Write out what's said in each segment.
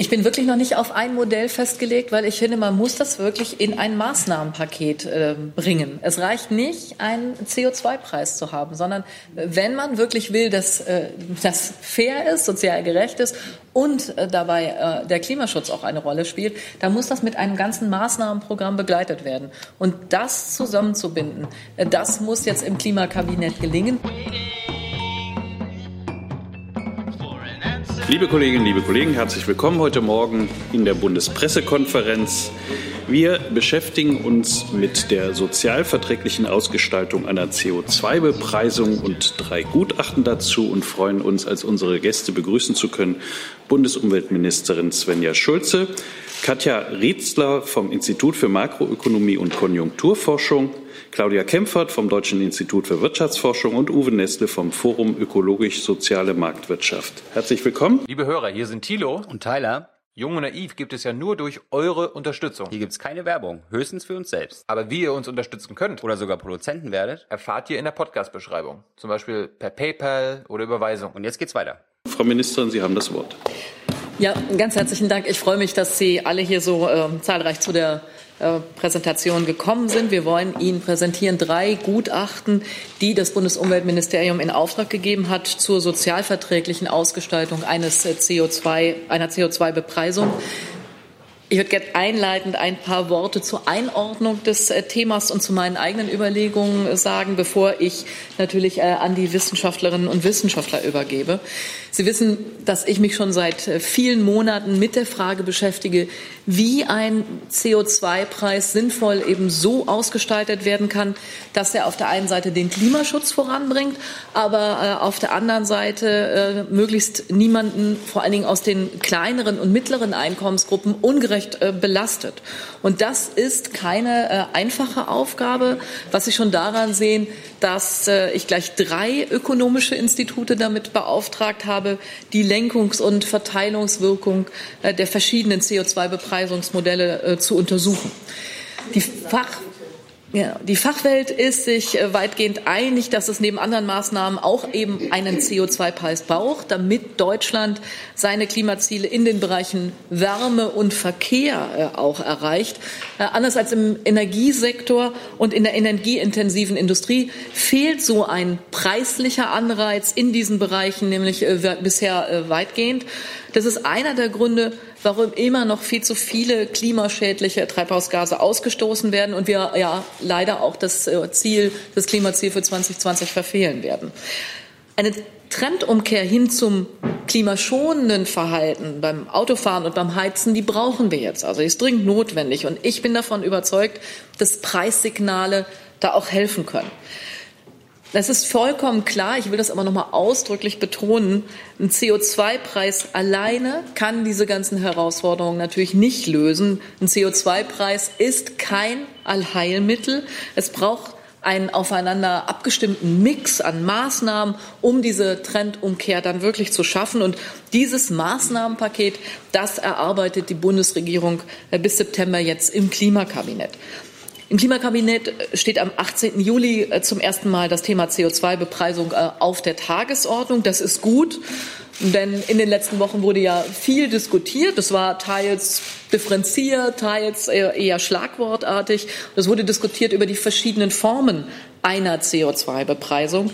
Ich bin wirklich noch nicht auf ein Modell festgelegt, weil ich finde, man muss das wirklich in ein Maßnahmenpaket äh, bringen. Es reicht nicht, einen CO2-Preis zu haben, sondern äh, wenn man wirklich will, dass äh, das fair ist, sozial gerecht ist und äh, dabei äh, der Klimaschutz auch eine Rolle spielt, dann muss das mit einem ganzen Maßnahmenprogramm begleitet werden. Und das zusammenzubinden, äh, das muss jetzt im Klimakabinett gelingen. Liebe Kolleginnen, liebe Kollegen, herzlich willkommen heute Morgen in der Bundespressekonferenz. Wir beschäftigen uns mit der sozialverträglichen Ausgestaltung einer CO2-Bepreisung und drei Gutachten dazu und freuen uns, als unsere Gäste begrüßen zu können, Bundesumweltministerin Svenja Schulze, Katja Rietzler vom Institut für Makroökonomie und Konjunkturforschung, Claudia Kempfert vom Deutschen Institut für Wirtschaftsforschung und Uwe Nestle vom Forum Ökologisch-Soziale Marktwirtschaft. Herzlich willkommen. Liebe Hörer, hier sind Thilo und Tyler. Jung und naiv gibt es ja nur durch eure Unterstützung. Hier gibt es keine Werbung, höchstens für uns selbst. Aber wie ihr uns unterstützen könnt oder sogar Produzenten werdet, erfahrt ihr in der Podcast-Beschreibung. Zum Beispiel per PayPal oder Überweisung. Und jetzt geht's weiter. Frau Ministerin, Sie haben das Wort. Ja, ganz herzlichen Dank. Ich freue mich, dass Sie alle hier so äh, zahlreich zu der Präsentation gekommen sind. Wir wollen Ihnen präsentieren drei Gutachten, die das Bundesumweltministerium in Auftrag gegeben hat zur sozialverträglichen Ausgestaltung eines äh, CO2, einer CO2-Bepreisung. Ich würde gerne einleitend ein paar Worte zur Einordnung des äh, Themas und zu meinen eigenen Überlegungen sagen, bevor ich natürlich äh, an die Wissenschaftlerinnen und Wissenschaftler übergebe. Sie wissen, dass ich mich schon seit äh, vielen Monaten mit der Frage beschäftige, wie ein CO2-Preis sinnvoll eben so ausgestaltet werden kann, dass er auf der einen Seite den Klimaschutz voranbringt, aber auf der anderen Seite möglichst niemanden, vor allen Dingen aus den kleineren und mittleren Einkommensgruppen, ungerecht Urheberrecht äh, belastet. Und das ist keine äh, einfache Aufgabe, was Sie schon daran sehen, dass äh, ich gleich drei ökonomische Institute damit beauftragt habe, die Lenkungs- und Verteilungswirkung der verschiedenen CO2-Bepreisungsmodelle zu untersuchen. Die Fach ja, die Fachwelt ist sich äh, weitgehend einig, dass es neben anderen Maßnahmen auch eben einen CO2-Preis braucht, damit Deutschland seine Klimaziele in den Bereichen Wärme und Verkehr äh, auch erreicht. Äh, anders als im Energiesektor und in der energieintensiven Industrie fehlt so ein preislicher Anreiz in diesen Bereichen, nämlich bisher weitgehend. Das ist einer der Gründe, warum immer noch viel zu viele klimaschädliche Treibhausgase ausgestoßen werden und wir ja leider auch das äh, Ziel, das Klimaziel für 2020 verfehlen werden. Eine Trendumkehr hin zum klimaschonenden Verhalten beim Autofahren und beim Heizen, die brauchen wir jetzt. Also ist dringend notwendig. Und ich bin davon überzeugt, dass Preissignale da auch helfen können. Das ist vollkommen klar. Ich will das aber noch mal ausdrücklich betonen. Ein CO2-Preis alleine kann diese ganzen Herausforderungen natürlich nicht lösen. Ein CO2-Preis ist kein Allheilmittel. Es braucht einen aufeinander abgestimmten Mix an Maßnahmen, um diese Trendumkehr dann wirklich zu schaffen. Und dieses Maßnahmenpaket, das erarbeitet die Bundesregierung bis September jetzt im Klimakabinett. Im Klimakabinett steht am 18. Juli äh, zum ersten Mal das Thema CO2-Bepreisung äh, auf der Tagesordnung. Das ist gut, denn in den letzten Wochen wurde ja viel diskutiert. Das war teils differenziert, teils eher schlagwortartig. Es wurde diskutiert über die verschiedenen Formen einer CO2-Bepreisung.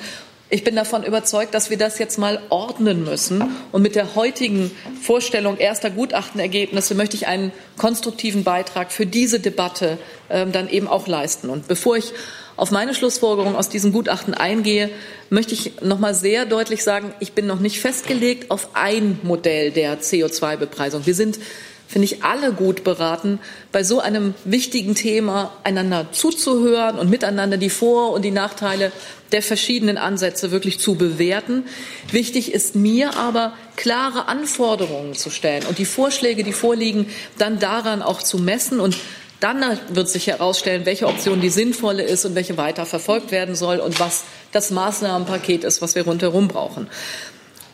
Ich bin davon überzeugt, dass wir das jetzt mal ordnen müssen. Und mit der heutigen Vorstellung erster Gutachtenergebnisse möchte ich einen konstruktiven Beitrag für diese Debatte äh, dann eben auch leisten. Und bevor ich auf meine Schlussfolgerung aus diesem Gutachten eingehe, möchte ich noch mal sehr deutlich sagen, ich bin noch nicht festgelegt auf ein Modell der CO2-Bepreisung. Wir sind finde ich, alle gut beraten, bei so einem wichtigen Thema einander zuzuhören und miteinander die Vor- und die Nachteile der verschiedenen Ansätze wirklich zu bewerten. Wichtig ist mir aber, klare Anforderungen zu stellen und die Vorschläge, die vorliegen, dann daran auch zu messen und dann wird sich herausstellen, welche Option die sinnvolle ist und welche weiter verfolgt werden soll und was das Maßnahmenpaket ist, was wir rundherum brauchen.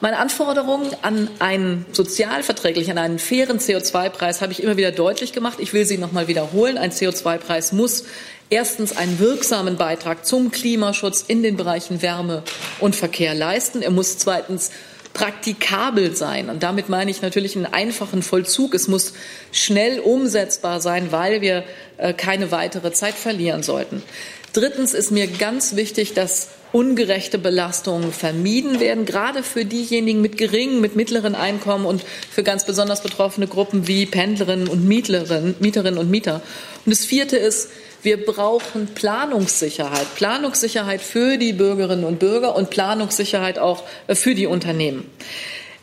Meine Anforderungen an einen sozialverträglichen, an einen fairen CO2-Preis habe ich immer wieder deutlich gemacht. Ich will sie noch mal wiederholen. Ein CO2-Preis muss erstens einen wirksamen Beitrag zum Klimaschutz in den Bereichen Wärme und Verkehr leisten. Er muss zweitens praktikabel sein. Und damit meine ich natürlich einen einfachen Vollzug. Es muss schnell umsetzbar sein, weil wir äh, keine weitere Zeit verlieren sollten. Drittens ist mir ganz wichtig, dass ungerechte Belastungen vermieden werden, gerade für diejenigen mit geringen, mit mittleren Einkommen und für ganz besonders betroffene Gruppen wie Pendlerinnen und Mieterinnen, Mieterinnen und Mieter. Und das vierte ist, wir brauchen Planungssicherheit. Planungssicherheit für die Bürgerinnen und Bürger und Planungssicherheit auch für die Unternehmen.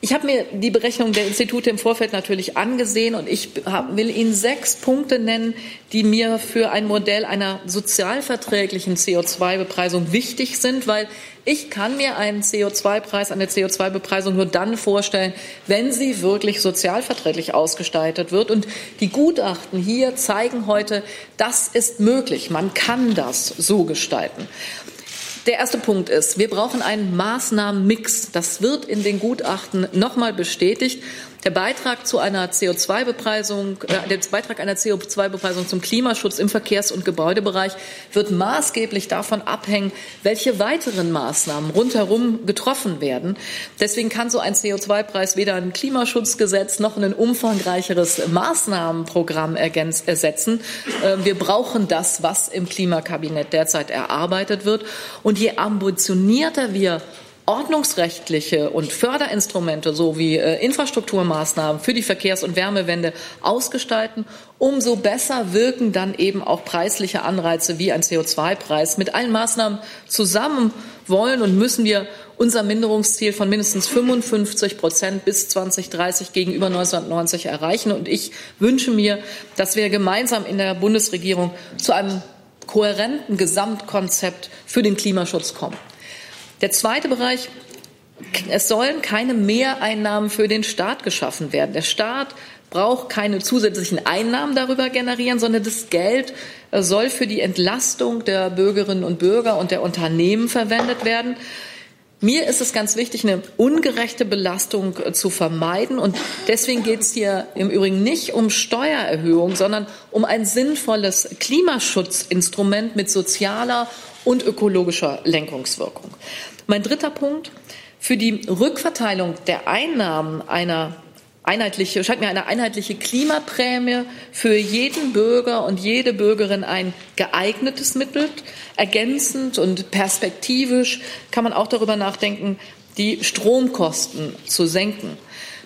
Ich habe mir die Berechnung der Institute im Vorfeld natürlich angesehen und ich will Ihnen sechs Punkte nennen, die mir für ein Modell einer sozialverträglichen CO2-Bepreisung wichtig sind, weil ich kann mir einen CO2-Preis, eine CO2-Bepreisung nur dann vorstellen, wenn sie wirklich sozialverträglich ausgestaltet wird. Und die Gutachten hier zeigen heute, das ist möglich. Man kann das so gestalten. Der erste Punkt ist, wir brauchen einen Maßnahmenmix. Das wird in den Gutachten nochmal bestätigt. Der Beitrag zu einer CO2-Bepreisung, äh, der Beitrag einer CO2-Bepreisung zum Klimaschutz im Verkehrs- und Gebäudebereich wird maßgeblich davon abhängen, welche weiteren Maßnahmen rundherum getroffen werden. Deswegen kann so ein CO2-Preis weder ein Klimaschutzgesetz noch ein umfangreicheres Maßnahmenprogramm ersetzen. Äh, wir brauchen das, was im Klimakabinett derzeit erarbeitet wird. Und je ambitionierter wir ordnungsrechtliche und Förderinstrumente sowie äh, Infrastrukturmaßnahmen für die Verkehrs- und Wärmewende ausgestalten, umso besser wirken dann eben auch preisliche Anreize wie ein CO2-Preis. Mit allen Maßnahmen zusammen wollen und müssen wir unser Minderungsziel von mindestens 55 Prozent bis 2030 gegenüber 1990 erreichen. Und ich wünsche mir, dass wir gemeinsam in der Bundesregierung zu einem kohärenten Gesamtkonzept für den Klimaschutz kommen. Der zweite Bereich, es sollen keine Mehreinnahmen für den Staat geschaffen werden. Der Staat braucht keine zusätzlichen Einnahmen darüber generieren, sondern das Geld äh, soll für die Entlastung der Bürgerinnen und Bürger und der Unternehmen verwendet werden. Mir ist es ganz wichtig, eine ungerechte Belastung äh, zu vermeiden. Und deswegen geht es hier im Übrigen nicht um Steuererhöhung, sondern um ein sinnvolles Klimaschutzinstrument mit sozialer und ökologischer Lenkungswirkung. Mein dritter Punkt. Für die Rückverteilung der Einnahmen einer einheitliche, scheint mir eine einheitliche Klimaprämie für jeden Bürger und jede Bürgerin ein geeignetes Mittel. Ergänzend und perspektivisch kann man auch darüber nachdenken, die Stromkosten zu senken.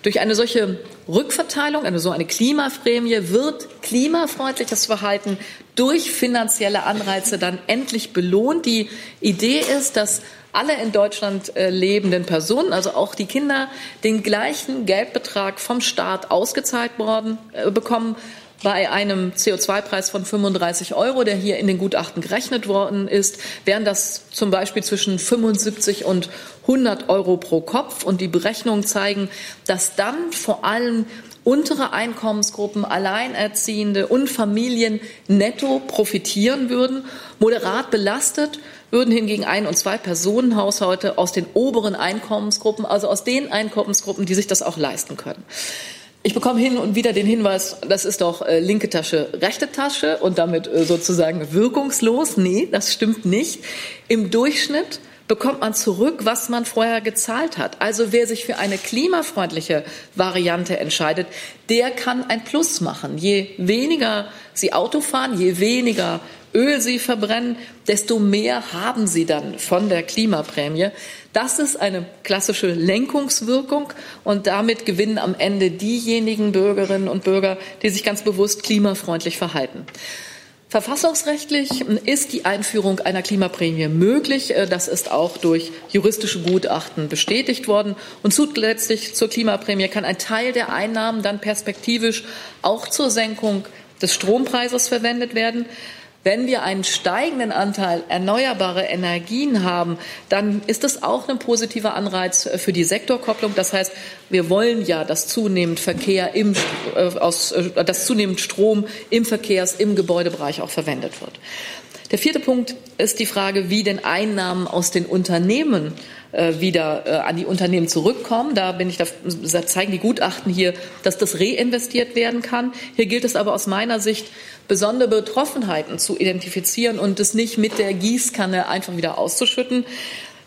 Durch eine solche Rückverteilung, eine so eine Klimaprämie, wird klimafreundliches Verhalten durch finanzielle Anreize dann endlich belohnt. Die Idee ist, dass alle in Deutschland äh, lebenden Personen, also auch die Kinder, den gleichen Geldbetrag vom Staat ausgezahlt worden äh, bekommen bei einem CO2-Preis von 35 Euro, der hier in den Gutachten gerechnet worden ist, wären das zum Beispiel zwischen 75 und 100 Euro pro Kopf. Und die Berechnungen zeigen, dass dann vor allem untere Einkommensgruppen, Alleinerziehende und Familien netto profitieren würden. Moderat belastet würden hingegen Ein- und Zwei-Personen-Haushalte aus den oberen Einkommensgruppen, also aus den Einkommensgruppen, die sich das auch leisten können. Ich bekomme hin und wieder den Hinweis, das ist doch äh, linke Tasche, rechte Tasche und damit äh, sozusagen wirkungslos. Nee, das stimmt nicht. Im Durchschnitt bekommt man zurück, was man vorher gezahlt hat. Also wer sich für eine klimafreundliche Variante entscheidet, der kann ein Plus machen. Je weniger Sie Auto fahren, je weniger Öl sie verbrennen, desto mehr haben sie dann von der Klimaprämie. Das ist eine klassische Lenkungswirkung und damit gewinnen am Ende diejenigen Bürgerinnen und Bürger, die sich ganz bewusst klimafreundlich verhalten. Verfassungsrechtlich ist die Einführung einer Klimaprämie möglich. Das ist auch durch juristische Gutachten bestätigt worden. Und zusätzlich zur Klimaprämie kann ein Teil der Einnahmen dann perspektivisch auch zur Senkung des Strompreises verwendet werden. Wenn wir einen steigenden Anteil erneuerbare Energien haben, dann ist das auch ein positiver Anreiz für die Sektorkopplung. Das heißt, wir wollen ja, dass zunehmend Verkehr im, äh, aus, äh, dass zunehmend Strom im Verkehrs-, im Gebäudebereich auch verwendet wird. Der vierte Punkt ist die Frage, wie denn Einnahmen aus den Unternehmen wieder äh, an die Unternehmen zurückkommen. Da bin ich, da zeigen die Gutachten hier, dass das reinvestiert werden kann. Hier gilt es aber aus meiner Sicht, besondere Betroffenheiten zu identifizieren und es nicht mit der Gießkanne einfach wieder auszuschütten.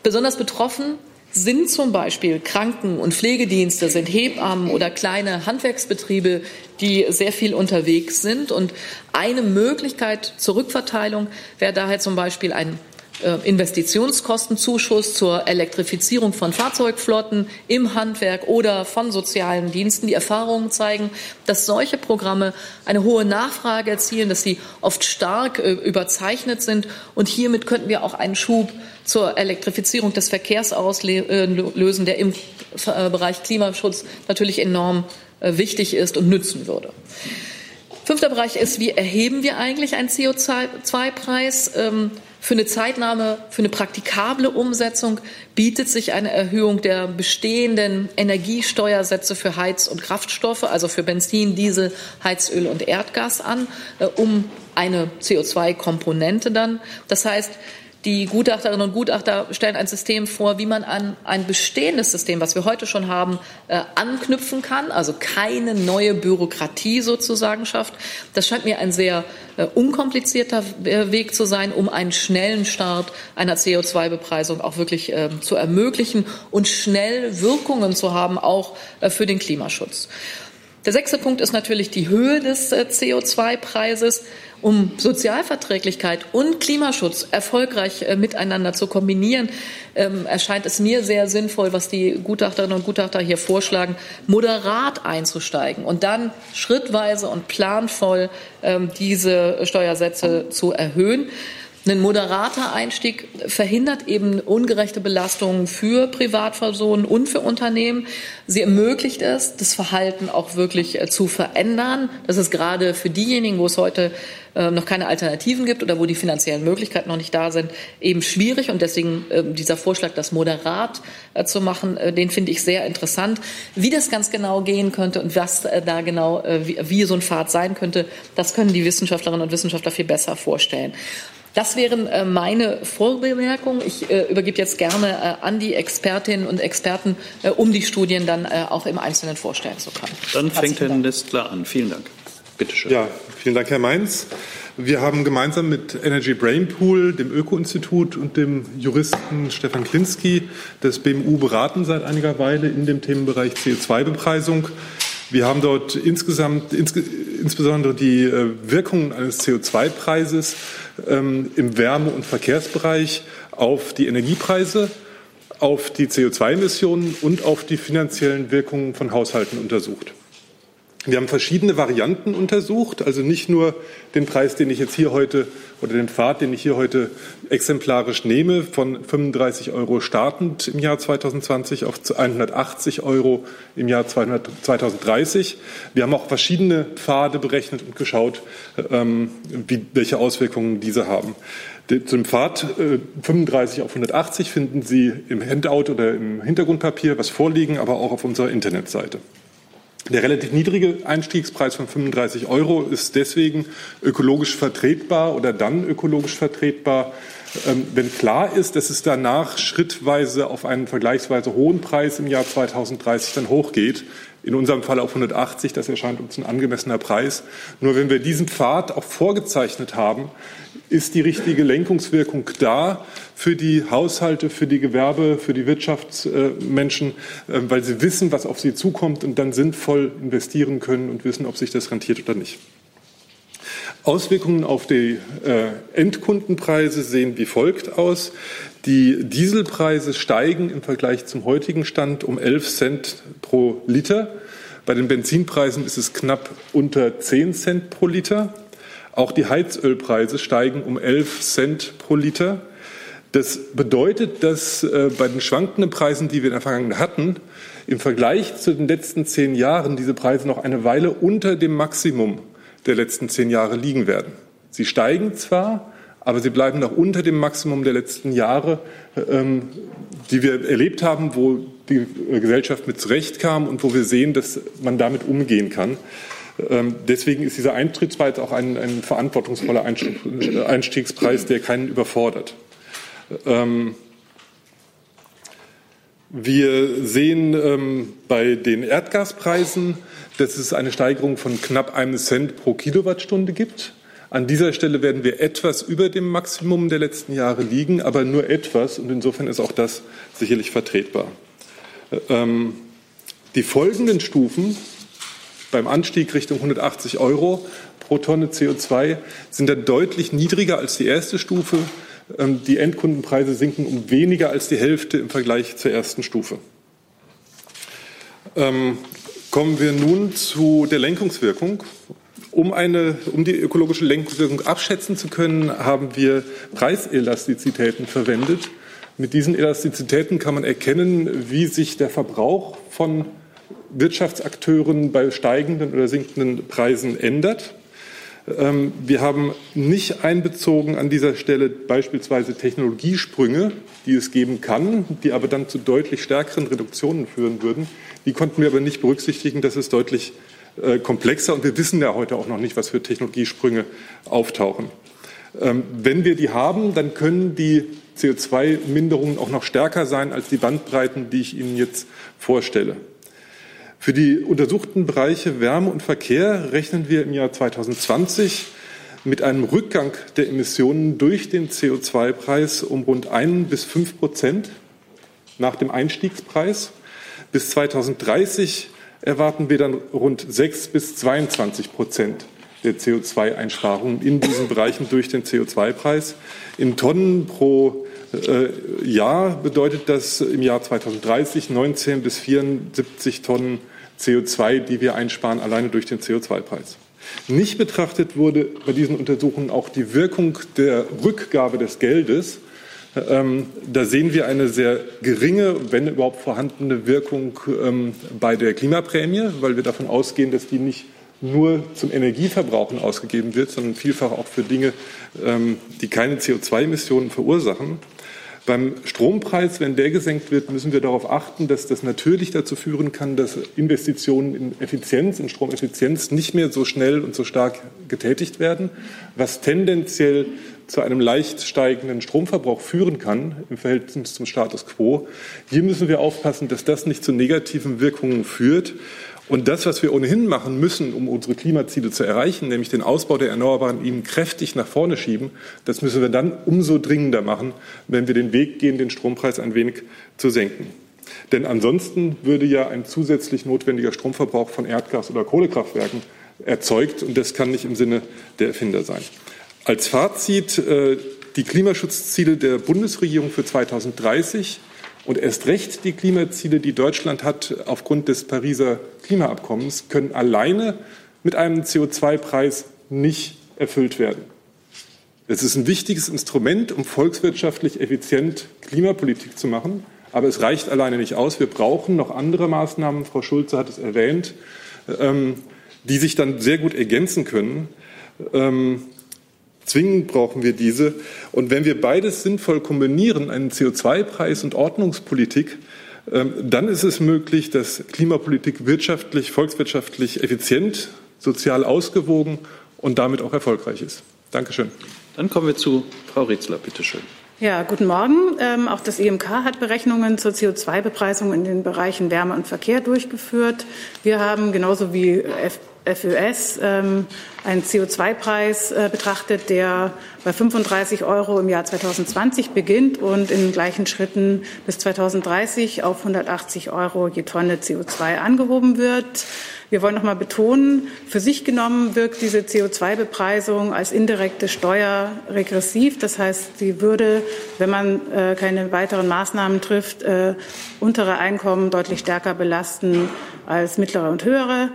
Besonders betroffen sind zum Beispiel Kranken- und Pflegedienste, sind Hebammen oder kleine Handwerksbetriebe, die sehr viel unterwegs sind. Und eine Möglichkeit zur Rückverteilung wäre daher zum Beispiel ein äh, Investitionskostenzuschuss zur Elektrifizierung von Fahrzeugflotten im Handwerk oder von sozialen Diensten. Die Erfahrungen zeigen, dass solche Programme eine hohe Nachfrage erzielen, dass sie oft stark äh, überzeichnet sind. Und hiermit könnten wir auch einen Schub zur Elektrifizierung des Verkehrs auslösen, äh, der im Bereich Klimaschutz natürlich enorm wichtig ist und nützen würde. Fünfter Bereich ist, wie erheben wir eigentlich einen CO2-Preis? Für eine Zeitnahme, für eine praktikable Umsetzung bietet sich eine Erhöhung der bestehenden Energiesteuersätze für Heiz- und Kraftstoffe, also für Benzin, Diesel, Heizöl und Erdgas an, äh, um eine CO2-Komponente dann. Das heißt, die Gutachterinnen und Gutachter stellen ein System vor, wie man an ein bestehendes System, was wir heute schon haben, äh, anknüpfen kann, also keine neue Bürokratie sozusagen schafft. Das scheint mir ein sehr äh, unkomplizierter Weg zu sein, um einen schnellen Start einer CO2-Bepreisung auch wirklich äh, zu ermöglichen und schnell Wirkungen zu haben, auch äh, für den Klimaschutz. Der sechste Punkt ist natürlich die Höhe des äh, CO2-Preises um Sozialverträglichkeit und Klimaschutz erfolgreich äh, miteinander zu kombinieren, ähm, erscheint es mir sehr sinnvoll, was die Gutachterinnen und Gutachter hier vorschlagen, moderat einzusteigen und dann schrittweise und planvoll ähm, diese Steuersätze zu erhöhen. Ein moderater Einstieg verhindert eben ungerechte Belastungen für Privatpersonen und für Unternehmen. Sie ermöglicht es, das Verhalten auch wirklich äh, zu verändern. Das ist gerade für diejenigen, wo es heute äh, noch keine Alternativen gibt oder wo die finanziellen Möglichkeiten noch nicht da sind, eben schwierig. Und deswegen äh, dieser Vorschlag, das moderat zu machen, den finde ich sehr interessant. Wie das ganz genau gehen könnte und was da genau, wie so ein Pfad sein könnte, das können die Wissenschaftlerinnen und Wissenschaftler viel besser vorstellen. Das wären äh, meine Vorbemerkungen. Ich äh, übergebe jetzt gerne äh, an die Expertinnen und Experten, um die Studien dann auch im Einzelnen vorstellen zu können. Dann fängt Herr Nestler an. Vielen Dank. Bitte schön. Ja, vielen Dank, Herr Mainz. Wir haben gemeinsam mit Energy Brain Pool, dem Öko-Institut und dem Juristen Stefan Klinski das BMU beraten seit einiger Weile in dem Themenbereich CO2-Bepreisung. Wir haben dort insgesamt ins, insbesondere die Wirkungen eines CO2-Preises ähm, im Wärme- und Verkehrsbereich auf die Energiepreise, auf die CO2-Emissionen und auf die finanziellen Wirkungen von Haushalten untersucht. Wir haben verschiedene Varianten untersucht, also nicht nur den Preis, den ich jetzt hier heute oder den Pfad, den ich hier heute exemplarisch nehme, von 35 Euro startend im Jahr 2020 auf 180 Euro im Jahr 2030. Wir haben auch verschiedene Pfade berechnet und geschaut, ähm, wie, welche Auswirkungen diese haben. Zum Pfad 35 äh, auf 180 finden Sie im Handout oder im Hintergrundpapier was vorliegen, aber auch auf unserer Internetseite. Der relativ niedrige Einstiegspreis von 35 Euro ist deswegen ökologisch vertretbar oder dann ökologisch vertretbar, ähm, wenn klar ist, dass es danach schrittweise auf einen vergleichsweise hohen Preis im Jahr 2030 dann hochgeht. In unserem Fall auf 180, das erscheint uns ein angemessener Preis. Nur wenn wir diesen Pfad auch vorgezeichnet haben, ist die richtige Lenkungswirkung da für die Haushalte, für die Gewerbe, für die Wirtschaftsmenschen, äh, weil sie wissen, was auf sie zukommt und dann sinnvoll investieren können und wissen, ob sich das rentiert oder nicht. Auswirkungen auf die äh, Endkundenpreise sehen wie folgt aus. Die Dieselpreise steigen im Vergleich zum heutigen Stand um 11 Cent pro Liter. Bei den Benzinpreisen ist es knapp unter 10 Cent pro Liter. Auch die Heizölpreise steigen um 11 Cent pro Liter. Das bedeutet, dass äh, bei den schwankenden Preisen, die wir in der Vergangenheit hatten, im Vergleich zu den letzten zehn Jahren diese Preise noch eine Weile unter dem Maximum der letzten zehn Jahre liegen werden. Sie steigen zwar, aber sie bleiben noch unter dem Maximum der letzten Jahre, ähm, die wir erlebt haben, wo die Gesellschaft mit zurechtkam und wo wir sehen, dass man damit umgehen kann. Ähm, deswegen ist dieser Eintrittspreis auch ein, ein verantwortungsvoller Einstiegspreis, der keinen überfordert. Ähm, wir sehen ähm, bei den Erdgaspreisen, dass es eine Steigerung von knapp einem Cent pro Kilowattstunde gibt. An dieser Stelle werden wir etwas über dem Maximum der letzten Jahre liegen, aber nur etwas. Und insofern ist auch das sicherlich vertretbar. Die folgenden Stufen beim Anstieg Richtung 180 Euro pro Tonne CO2 sind dann deutlich niedriger als die erste Stufe. Ähm, die Endkundenpreise sinken um weniger als die Hälfte im Vergleich zur ersten Stufe. Ähm, kommen wir nun zu der Lenkungswirkung. Um, eine, um die ökologische Lenkungswirkung abschätzen zu können, haben wir Preiselastizitäten verwendet. Mit diesen Elastizitäten kann man erkennen, wie sich der Verbrauch von Wirtschaftsakteuren bei steigenden oder sinkenden Preisen ändert. Ähm, wir haben nicht einbezogen an dieser Stelle beispielsweise Technologiesprünge, die es geben kann, die aber dann zu deutlich stärkeren Reduktionen führen würden. Die konnten wir aber nicht berücksichtigen. Das ist deutlich äh, komplexer und wir wissen ja heute auch noch nicht, was für Technologiesprünge auftauchen. Ähm, wenn wir die haben, dann können die CO2-Minderungen auch noch stärker sein als die Bandbreiten, die ich Ihnen jetzt vorstelle. Für die untersuchten Bereiche Wärme und Verkehr rechnen wir im Jahr 2020 mit einem Rückgang der Emissionen durch den CO2-Preis um rund ein bis fünf Prozent nach dem Einstiegspreis. Bis 2030 erwarten wir dann rund 6 bis 22 Prozent der CO2-Einsparungen in diesen Bereichen durch den CO2-Preis. In Tonnen pro äh, Jahr bedeutet das im Jahr 2030 19 bis 74 Tonnen CO2, die wir einsparen, alleine durch den CO2-Preis. Nicht betrachtet wurde bei diesen Untersuchungen auch die Wirkung der Rückgabe des Geldes ähm, da sehen wir eine sehr geringe, wenn überhaupt vorhandene Wirkung ähm, bei der Klimaprämie, weil wir davon ausgehen, dass die nicht nur zum Energieverbrauchen ausgegeben wird, sondern vielfach auch für Dinge, ähm, die keine CO2-Emissionen verursachen. Beim Strompreis, wenn der gesenkt wird, müssen wir darauf achten, dass das natürlich dazu führen kann, dass Investitionen in Effizienz, in Stromeffizienz nicht mehr so schnell und so stark getätigt werden, was tendenziell zu einem leicht steigenden Stromverbrauch führen kann im Verhältnis zum Status quo. Hier müssen wir aufpassen, dass das nicht zu negativen Wirkungen führt. Und das, was wir ohnehin machen müssen, um unsere Klimaziele zu erreichen, nämlich den Ausbau der Erneuerbaren Energien kräftig nach vorne schieben, das müssen wir dann umso dringender machen, wenn wir den Weg gehen, den Strompreis ein wenig zu senken. Denn ansonsten würde ja ein zusätzlich notwendiger Stromverbrauch von Erdgas- oder Kohlekraftwerken erzeugt, und das kann nicht im Sinne der Erfinder sein. Als Fazit äh, die Klimaschutzziele der Bundesregierung für 2030 und erst recht die Klimaziele, die Deutschland hat aufgrund des Pariser Klimaabkommens, können alleine mit einem CO2-Preis nicht erfüllt werden. Es ist ein wichtiges Instrument, um volkswirtschaftlich effizient Klimapolitik zu machen. Aber es reicht alleine nicht aus. Wir brauchen noch andere Maßnahmen, Frau Schulze hat es erwähnt, ähm, die sich dann sehr gut ergänzen können. Zwingend brauchen wir diese. Und wenn wir beides sinnvoll kombinieren, einen CO2-Preis und Ordnungspolitik, ähm, dann ist es möglich, dass Klimapolitik wirtschaftlich, volkswirtschaftlich effizient, sozial ausgewogen und damit auch erfolgreich ist. Dankeschön. Dann kommen wir zu Frau Ritzler, bitte schön. Ja, guten Morgen. Ähm, auch das EMK hat Berechnungen zur CO2-Bepreisung in den Bereichen Wärme und Verkehr durchgeführt. Wir haben genauso wie FÖS ähm, einen CO2-Preis äh, betrachtet, der bei 35 Euro im Jahr 2020 beginnt und in gleichen Schritten bis 2030 auf 180 Euro je Tonne CO2 angehoben wird. Wir wollen noch mal betonen, für sich genommen wirkt diese CO2-Bepreisung als indirekte Steuer regressiv. Das heißt, sie würde, wenn man äh, keine weiteren Maßnahmen trifft, äh, untere Einkommen deutlich stärker belasten als mittlere und höhere.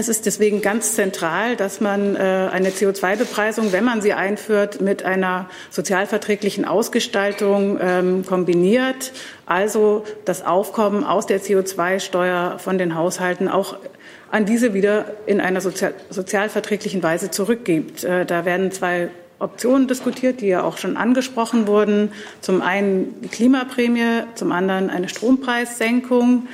Es ist deswegen ganz zentral, dass man äh, eine CO2-Bepreisung, wenn man sie einführt, mit einer sozialverträglichen Ausgestaltung ähm, kombiniert. Also das Aufkommen aus der CO2-Steuer von den Haushalten auch an diese wieder in einer sozial sozialverträglichen Weise zurückgibt. Äh, da werden zwei Optionen diskutiert, die ja auch schon angesprochen wurden. Zum einen die Klimaprämie, zum anderen eine Strompreissenkung.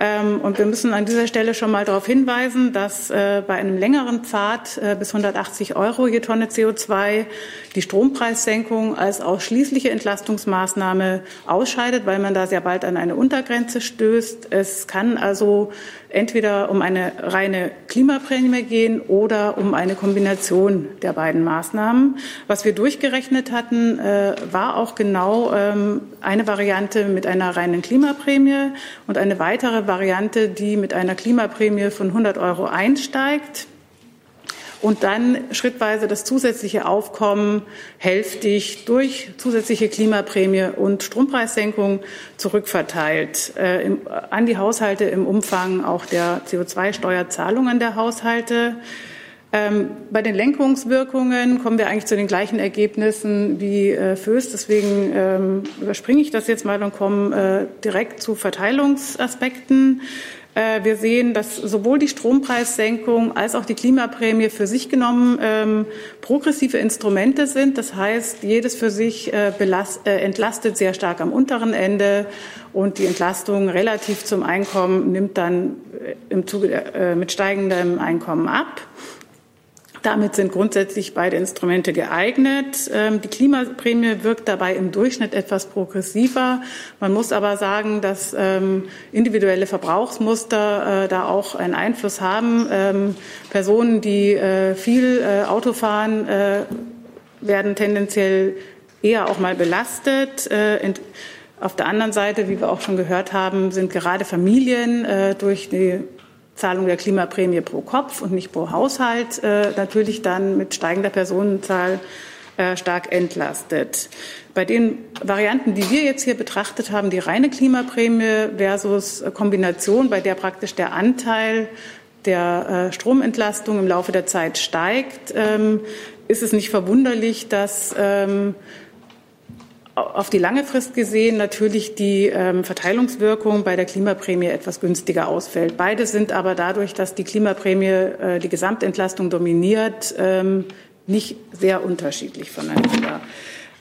Ähm, und wir müssen an dieser Stelle schon mal darauf hinweisen, dass äh, bei einem längeren Pfad äh, bis 180 Euro je Tonne CO2 die Strompreissenkung als ausschließliche Entlastungsmaßnahme ausscheidet, weil man da sehr bald an eine Untergrenze stößt. Es kann also entweder um eine reine Klimaprämie gehen oder um eine Kombination der beiden Maßnahmen. Was wir durchgerechnet hatten, äh, war auch genau ähm, eine Variante mit einer reinen Klimaprämie und eine weitere Variante, die mit einer Klimaprämie von 100 Euro einsteigt und dann schrittweise das zusätzliche Aufkommen hälftig durch zusätzliche Klimaprämie und Strompreissenkung zurückverteilt äh, im, an die Haushalte im Umfang auch der CO2-Steuerzahlungen der Haushalte. Ähm, bei den Lenkungswirkungen kommen wir eigentlich zu den gleichen Ergebnissen wie äh, Föß. Deswegen ähm, überspringe ich das jetzt mal und komme äh, direkt zu Verteilungsaspekten. Äh, wir sehen, dass sowohl die Strompreissenkung als auch die Klimaprämie für sich genommen ähm, progressive Instrumente sind. Das heißt, jedes für sich entlastet sehr stark am unteren Ende und die Entlastung relativ zum Einkommen nimmt dann im Zuge, mit steigendem Einkommen ab. Damit sind grundsätzlich beide Instrumente geeignet. Ähm, die Klimaprämie wirkt dabei im Durchschnitt etwas progressiver. Man muss aber sagen, dass ähm, individuelle Verbrauchsmuster äh, da auch einen Einfluss haben. Ähm, Personen, die äh, viel äh, Auto fahren, werden tendenziell eher auch mal belastet. Auf der anderen Seite, wie wir auch schon gehört haben, sind gerade Familien durch die Zahlung der Klimaprämie pro Kopf und nicht pro Haushalt äh, natürlich dann mit steigender Personenzahl äh, stark entlastet. Bei den Varianten, die wir jetzt hier betrachtet haben, die reine Klimaprämie versus Kombination, bei der praktisch der Anteil der äh, Stromentlastung im Laufe der Zeit steigt, ähm, ist es nicht verwunderlich, dass ähm, auf die lange Frist gesehen natürlich die ähm, Verteilungswirkung bei der Klimaprämie etwas günstiger ausfällt. Beide sind aber dadurch, dass die Klimaprämie äh, die Gesamtentlastung dominiert, ähm, nicht sehr unterschiedlich voneinander.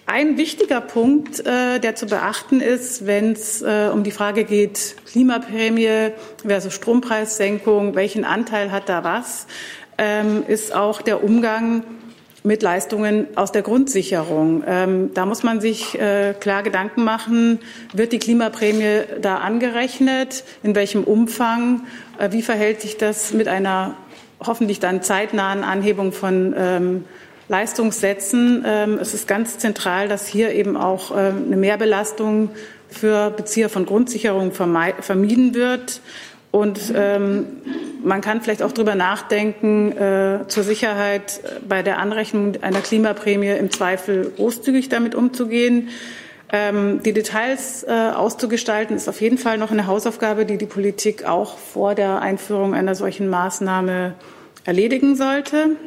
Ein wichtiger Punkt, äh, der zu beachten ist, wenn es äh, um die Frage geht, Klimaprämie versus Strompreissenkung, welchen Anteil hat da was, ähm, ist auch der Umgang mit Leistungen aus der Grundsicherung. Ähm, da muss man sich äh, klar Gedanken machen, wird die Klimaprämie da angerechnet, in welchem Umfang, äh, wie verhält sich das mit einer hoffentlich dann zeitnahen Anhebung von ähm, Leistungssätzen. Ähm, es ist ganz zentral, dass hier eben auch ähm, eine Mehrbelastung für Bezieher von Grundsicherung vermieden wird. Und ähm, man kann vielleicht auch darüber nachdenken, äh, zur Sicherheit bei der Anrechnung einer Klimaprämie im Zweifel großzügig damit umzugehen. Ähm, die Details äh, auszugestalten ist auf jeden Fall noch eine Hausaufgabe, die die Politik auch vor der Einführung einer solchen Maßnahme erledigen sollte.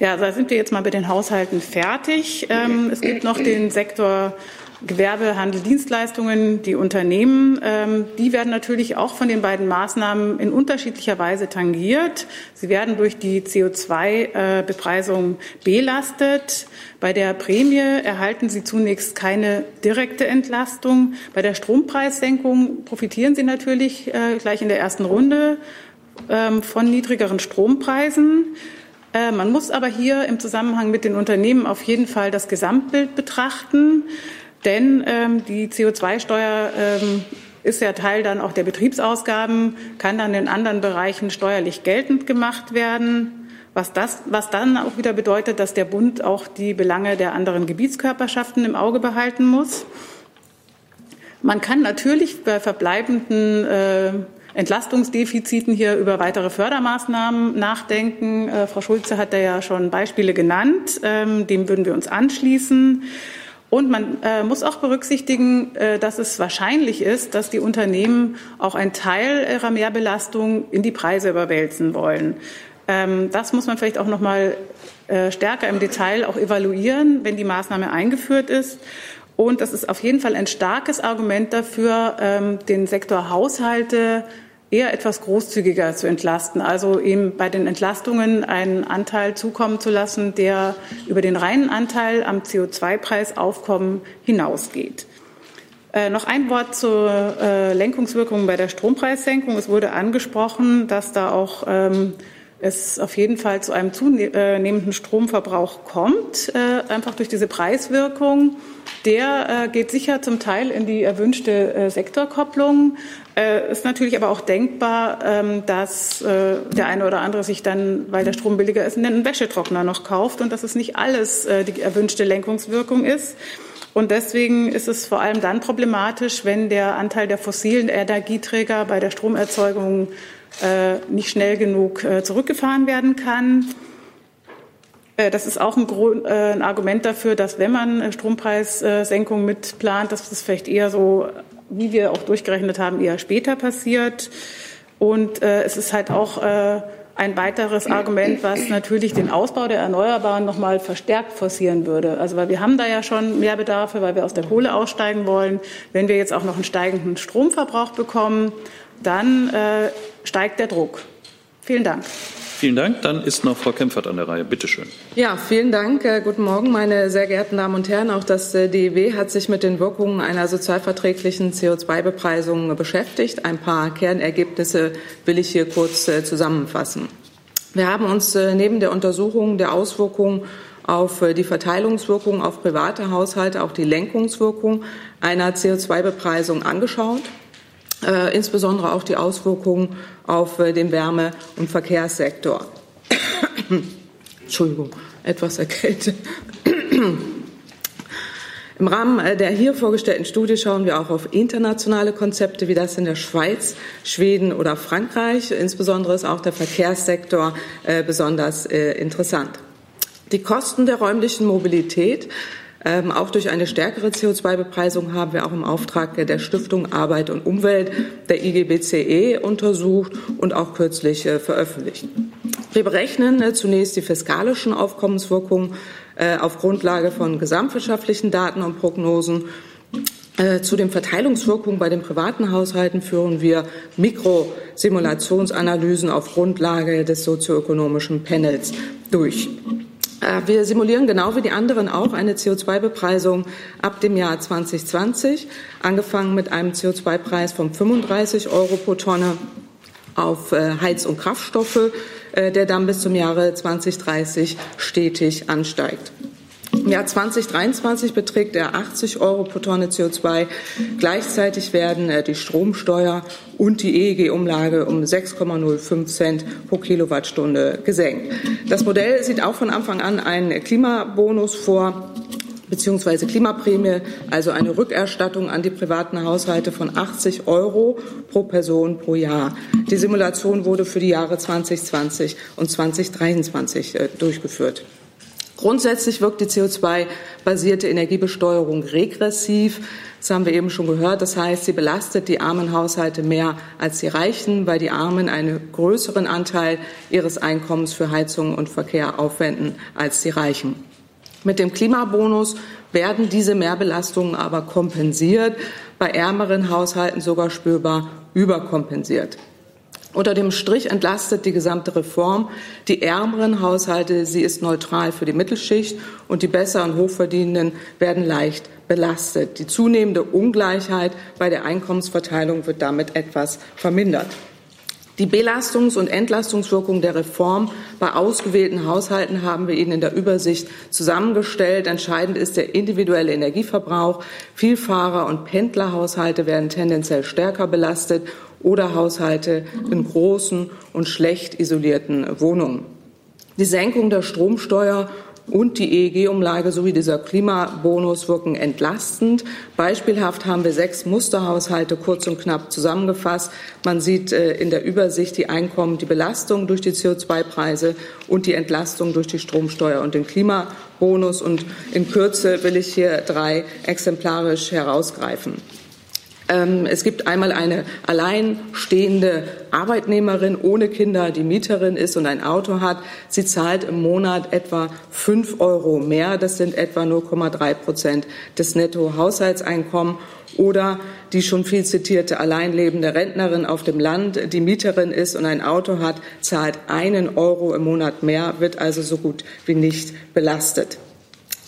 Ja, da sind wir jetzt mal mit den Haushalten fertig. Ähm, es gibt noch den Sektor Gewerbe, Handel, Dienstleistungen, die Unternehmen, ähm, die werden natürlich auch von den beiden Maßnahmen in unterschiedlicher Weise tangiert. Sie werden durch die CO2-Bepreisung äh, belastet. Bei der Prämie erhalten Sie zunächst keine direkte Entlastung. Bei der Strompreissenkung profitieren Sie natürlich äh, gleich in der ersten Runde ähm, von niedrigeren Strompreisen. Äh, man muss aber hier im Zusammenhang mit den Unternehmen auf jeden Fall das Gesamtbild betrachten. Denn ähm, die CO2-Steuer ähm, ist ja Teil dann auch der Betriebsausgaben, kann dann in anderen Bereichen steuerlich geltend gemacht werden. Was, das, was dann auch wieder bedeutet, dass der Bund auch die Belange der anderen Gebietskörperschaften im Auge behalten muss. Man kann natürlich bei verbleibenden äh, Entlastungsdefiziten hier über weitere Fördermaßnahmen nachdenken. Äh, Frau Schulze hat da ja schon Beispiele genannt. Ähm, dem würden wir uns anschließen. Und man äh, muss auch berücksichtigen, äh, dass es wahrscheinlich ist, dass die Unternehmen auch einen Teil ihrer Mehrbelastung in die Preise überwälzen wollen. Ähm, das muss man vielleicht auch noch mal äh, stärker im Detail auch evaluieren, wenn die Maßnahme eingeführt ist. Und das ist auf jeden Fall ein starkes Argument dafür, ähm, den Sektor Haushalte eher etwas großzügiger zu entlasten, also ihm bei den Entlastungen einen Anteil zukommen zu lassen, der über den reinen Anteil am CO2-Preisaufkommen hinausgeht. Äh, noch ein Wort zur äh, Lenkungswirkung bei der Strompreissenkung. Es wurde angesprochen, dass da auch ähm, es auf jeden Fall zu einem zunehmenden Stromverbrauch kommt, äh, einfach durch diese Preiswirkung. Der äh, geht sicher zum Teil in die erwünschte äh, Sektorkopplung. Äh, ist natürlich aber auch denkbar, ähm, dass äh, der eine oder andere sich dann, weil der Strom billiger ist, einen Wäschetrockner noch kauft und dass es nicht alles äh, die erwünschte Lenkungswirkung ist. Und deswegen ist es vor allem dann problematisch, wenn der Anteil der fossilen Energieträger bei der Stromerzeugung äh, nicht schnell genug zurückgefahren werden kann. Äh, das ist auch ein, Grund, ein, Argument dafür, dass wenn man Strompreissenkungen mitplant, dass das vielleicht eher so, wie wir auch durchgerechnet haben, eher später passiert. Und es ist halt auch ein weiteres Argument, was natürlich den Ausbau der Erneuerbaren noch mal verstärkt forcieren würde. Also weil wir haben da ja schon mehr Bedarfe, weil wir aus der Kohle aussteigen wollen. Wenn wir jetzt auch noch einen steigenden Stromverbrauch bekommen, dann äh, steigt der Druck. Vielen Dank. Vielen Dank. Dann ist noch Frau Kempfert an der Reihe. Bitte schön. Ja, vielen Dank. Äh, guten Morgen, meine sehr geehrten Damen und Herren. Auch das äh, DEW hat sich mit den Wirkungen einer sozialverträglichen CO2-Bepreisung beschäftigt. Ein paar Kernergebnisse will ich hier kurz äh, zusammenfassen. Wir haben uns neben der Untersuchung der Auswirkungen auf die Verteilungswirkung auf private Haushalte auch die Lenkungswirkung einer CO2-Bepreisung angeschaut äh, insbesondere auch die Auswirkungen auf äh, den Wärme- und Verkehrssektor. Entschuldigung, etwas erkältet. Im Rahmen äh, der hier vorgestellten Studie schauen wir auch auf internationale Konzepte wie das in der Schweiz, Schweden oder Frankreich. Insbesondere ist auch der Verkehrssektor besonders interessant. Die Kosten der räumlichen Mobilität ähm, auch durch eine stärkere CO2-Bepreisung haben wir auch im Auftrag der Stiftung Arbeit und Umwelt der IGBCE untersucht und auch kürzlich äh, veröffentlicht. Wir berechnen äh, zunächst die fiskalischen Aufkommenswirkungen äh, auf Grundlage von gesamtwirtschaftlichen Daten und Prognosen. Äh, zu den Verteilungswirkungen bei den privaten Haushalten führen wir Mikrosimulationsanalysen auf Grundlage des sozioökonomischen Panels durch. Äh, wir simulieren genau wie die anderen auch eine CO2-Bepreisung ab dem Jahr 2020, angefangen mit einem CO2-Preis von 35 Euro pro Tonne auf äh, Heiz- und Kraftstoffe, äh, der dann bis zum Jahre 2030 stetig ansteigt. Im Jahr 2023 beträgt er 80 Euro pro Tonne CO2. Gleichzeitig werden die Stromsteuer und die EEG-Umlage um 6,05 Cent pro Kilowattstunde gesenkt. Das Modell sieht auch von Anfang an einen Klimabonus vor beziehungsweise Klimaprämie, also eine Rückerstattung an die privaten Haushalte von 80 Euro pro Person pro Jahr. Die Simulation wurde für die Jahre 2020 und 2023 äh, durchgeführt. Grundsätzlich wirkt die CO2-basierte Energiebesteuerung regressiv. Das haben wir eben schon gehört. Das heißt, sie belastet die armen Haushalte mehr als die reichen, weil die Armen einen größeren Anteil ihres Einkommens für Heizung und Verkehr aufwenden als die Reichen. Mit dem Klimabonus werden diese Mehrbelastungen aber kompensiert, bei ärmeren Haushalten sogar spürbar überkompensiert. Unter dem Strich entlastet die gesamte Reform die ärmeren Haushalte. Sie ist neutral für die Mittelschicht und die besser und hochverdienenden werden leicht belastet. Die zunehmende Ungleichheit bei der Einkommensverteilung wird damit etwas vermindert. Die Belastungs- und Entlastungswirkung der Reform bei ausgewählten Haushalten haben wir Ihnen in der Übersicht zusammengestellt. Entscheidend ist der individuelle Energieverbrauch. Vielfahrer- und Pendlerhaushalte werden tendenziell stärker belastet oder Haushalte in großen und schlecht isolierten Wohnungen. Die Senkung der Stromsteuer und die EEG-Umlage sowie dieser Klimabonus wirken entlastend. Beispielhaft haben wir sechs Musterhaushalte kurz und knapp zusammengefasst. Man sieht äh, in der Übersicht die Einkommen, die Belastung durch die CO2-Preise und die Entlastung durch die Stromsteuer und den Klimabonus. Und in Kürze will ich hier drei exemplarisch herausgreifen. Ähm, es gibt einmal eine alleinstehende Arbeitnehmerin ohne Kinder, die Mieterin ist und ein Auto hat. Sie zahlt im Monat etwa fünf Euro mehr. Das sind etwa 0,3 Prozent des Nettohaushaltseinkommens. Oder die schon viel zitierte alleinlebende Rentnerin auf dem Land, die Mieterin ist und ein Auto hat, zahlt einen Euro im Monat mehr, wird also so gut wie nicht belastet.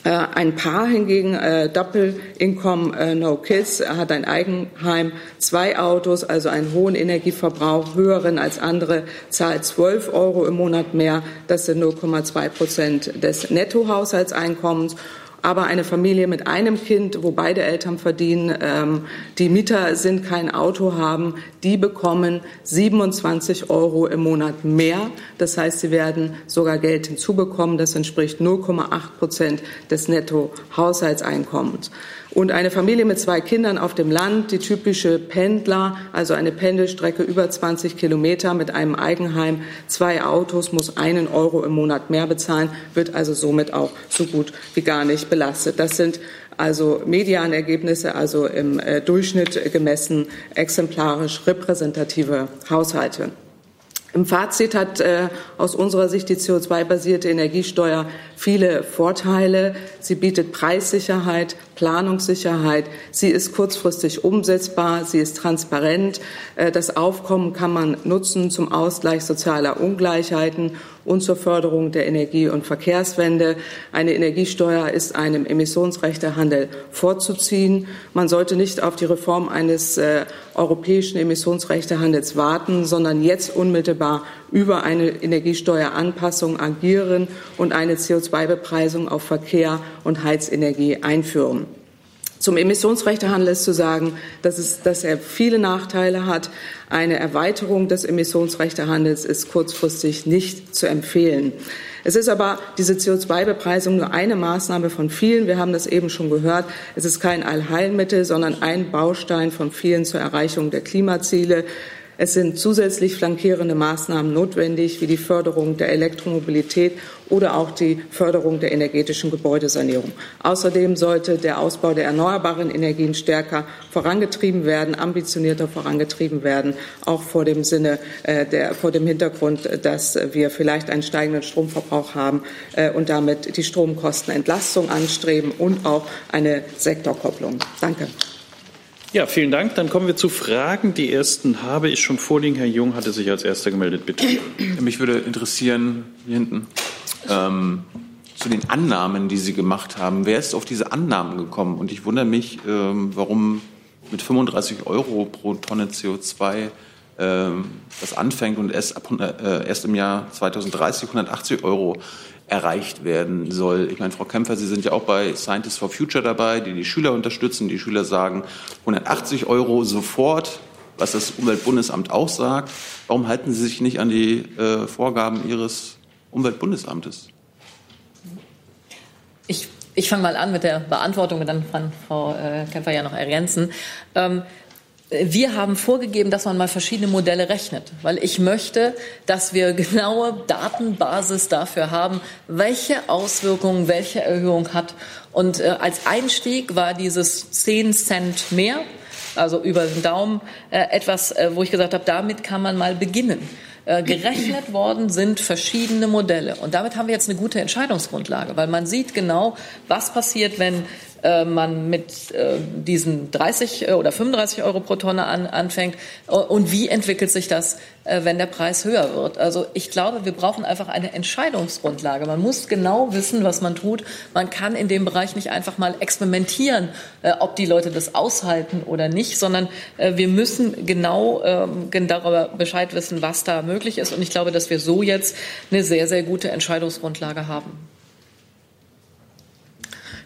Äh, ein Paar hingegen, äh, Doppelincome, äh, No Kids, hat ein Eigenheim, zwei Autos, also einen hohen Energieverbrauch, höheren als andere, zahlt 12 Euro im Monat mehr. Das sind 0,2 Prozent des Nettohaushaltseinkommens aber eine Familie mit einem Kind, wo beide Eltern verdienen, ähm, die Mieter sind, kein Auto haben, die bekommen 27 Euro im Monat mehr. Das heißt, sie werden sogar Geld hinzubekommen. Das entspricht 0,8 Prozent des Nettohaushaltseinkommens. Und eine Familie mit zwei Kindern auf dem Land, die typische Pendler, also eine Pendelstrecke über 20 Kilometer mit einem Eigenheim, zwei Autos, muss einen Euro im Monat mehr bezahlen, wird also somit auch so gut wie gar nicht belastet. Das sind also Medianergebnisse, also im äh, Durchschnitt gemessen exemplarisch repräsentative Haushalte. Im Fazit hat äh, aus unserer Sicht die CO2-basierte Energiesteuer viele Vorteile. Sie bietet Preissicherheit, Planungssicherheit. Sie ist kurzfristig umsetzbar. Sie ist transparent. Äh, das Aufkommen kann man nutzen zum Ausgleich sozialer Ungleichheiten und zur Förderung der Energie- und Verkehrswende. Eine Energiesteuer ist einem Emissionsrechtehandel vorzuziehen. Man sollte nicht auf die Reform eines äh, europäischen Emissionsrechtehandels warten, sondern jetzt unmittelbar über eine Energiesteueranpassung agieren und eine CO2-Bepreisung auf Verkehr und Heizenergie einführen. Zum Emissionsrechtehandel ist zu sagen, dass, es, dass er viele Nachteile hat. Eine Erweiterung des Emissionsrechtehandels ist kurzfristig nicht zu empfehlen. Es ist aber diese CO2-Bepreisung nur eine Maßnahme von vielen. Wir haben das eben schon gehört. Es ist kein Allheilmittel, sondern ein Baustein von vielen zur Erreichung der Klimaziele. Es sind zusätzlich flankierende Maßnahmen notwendig, wie die Förderung der Elektromobilität oder auch die Förderung der energetischen Gebäudesanierung. Außerdem sollte der Ausbau der erneuerbaren Energien stärker vorangetrieben werden, ambitionierter vorangetrieben werden, auch vor dem Sinne äh, der, vor dem Hintergrund, dass wir vielleicht einen steigenden Stromverbrauch haben äh, und damit die Stromkostenentlastung anstreben und auch eine Sektorkopplung. Danke. Ja, vielen Dank. Dann kommen wir zu Fragen. Die ersten habe ich schon vorliegen. Herr Jung hatte sich als erster gemeldet. Bitte. Mich würde interessieren, hier hinten, ähm, zu den Annahmen, die Sie gemacht haben. Wer ist auf diese Annahmen gekommen? Und ich wundere mich, ähm, warum mit 35 Euro pro Tonne CO2 ähm, das anfängt und erst, ab, äh, erst im Jahr 2030 180 Euro erreicht werden soll. Ich meine, Frau Kämpfer, Sie sind ja auch bei Scientists for Future dabei, die die Schüler unterstützen. Die Schüler sagen 180 Euro sofort, was das Umweltbundesamt auch sagt. Warum halten Sie sich nicht an die äh, Vorgaben Ihres Umweltbundesamtes? Ich, ich fange mal an mit der Beantwortung, dann kann Frau äh, Kämpfer ja noch ergänzen. Ähm, wir haben vorgegeben, dass man mal verschiedene Modelle rechnet, weil ich möchte, dass wir genaue Datenbasis dafür haben, welche Auswirkungen welche Erhöhung hat. Und äh, als Einstieg war dieses 10 Cent mehr, also über den Daumen, äh, etwas, äh, wo ich gesagt habe, damit kann man mal beginnen. Äh, gerechnet worden sind verschiedene Modelle. Und damit haben wir jetzt eine gute Entscheidungsgrundlage, weil man sieht genau, was passiert, wenn äh, man mit äh, diesen 30 äh, oder 35 Euro pro Tonne an, anfängt und wie entwickelt sich das, wenn der Preis höher wird. Also ich glaube, wir brauchen einfach eine Entscheidungsgrundlage. Man muss genau wissen, was man tut. Man kann in dem Bereich nicht einfach mal experimentieren, ob die Leute das aushalten oder nicht, sondern wir müssen genau ähm, darüber Bescheid wissen, was da möglich ist. Und ich glaube, dass wir so jetzt eine sehr, sehr gute Entscheidungsgrundlage haben.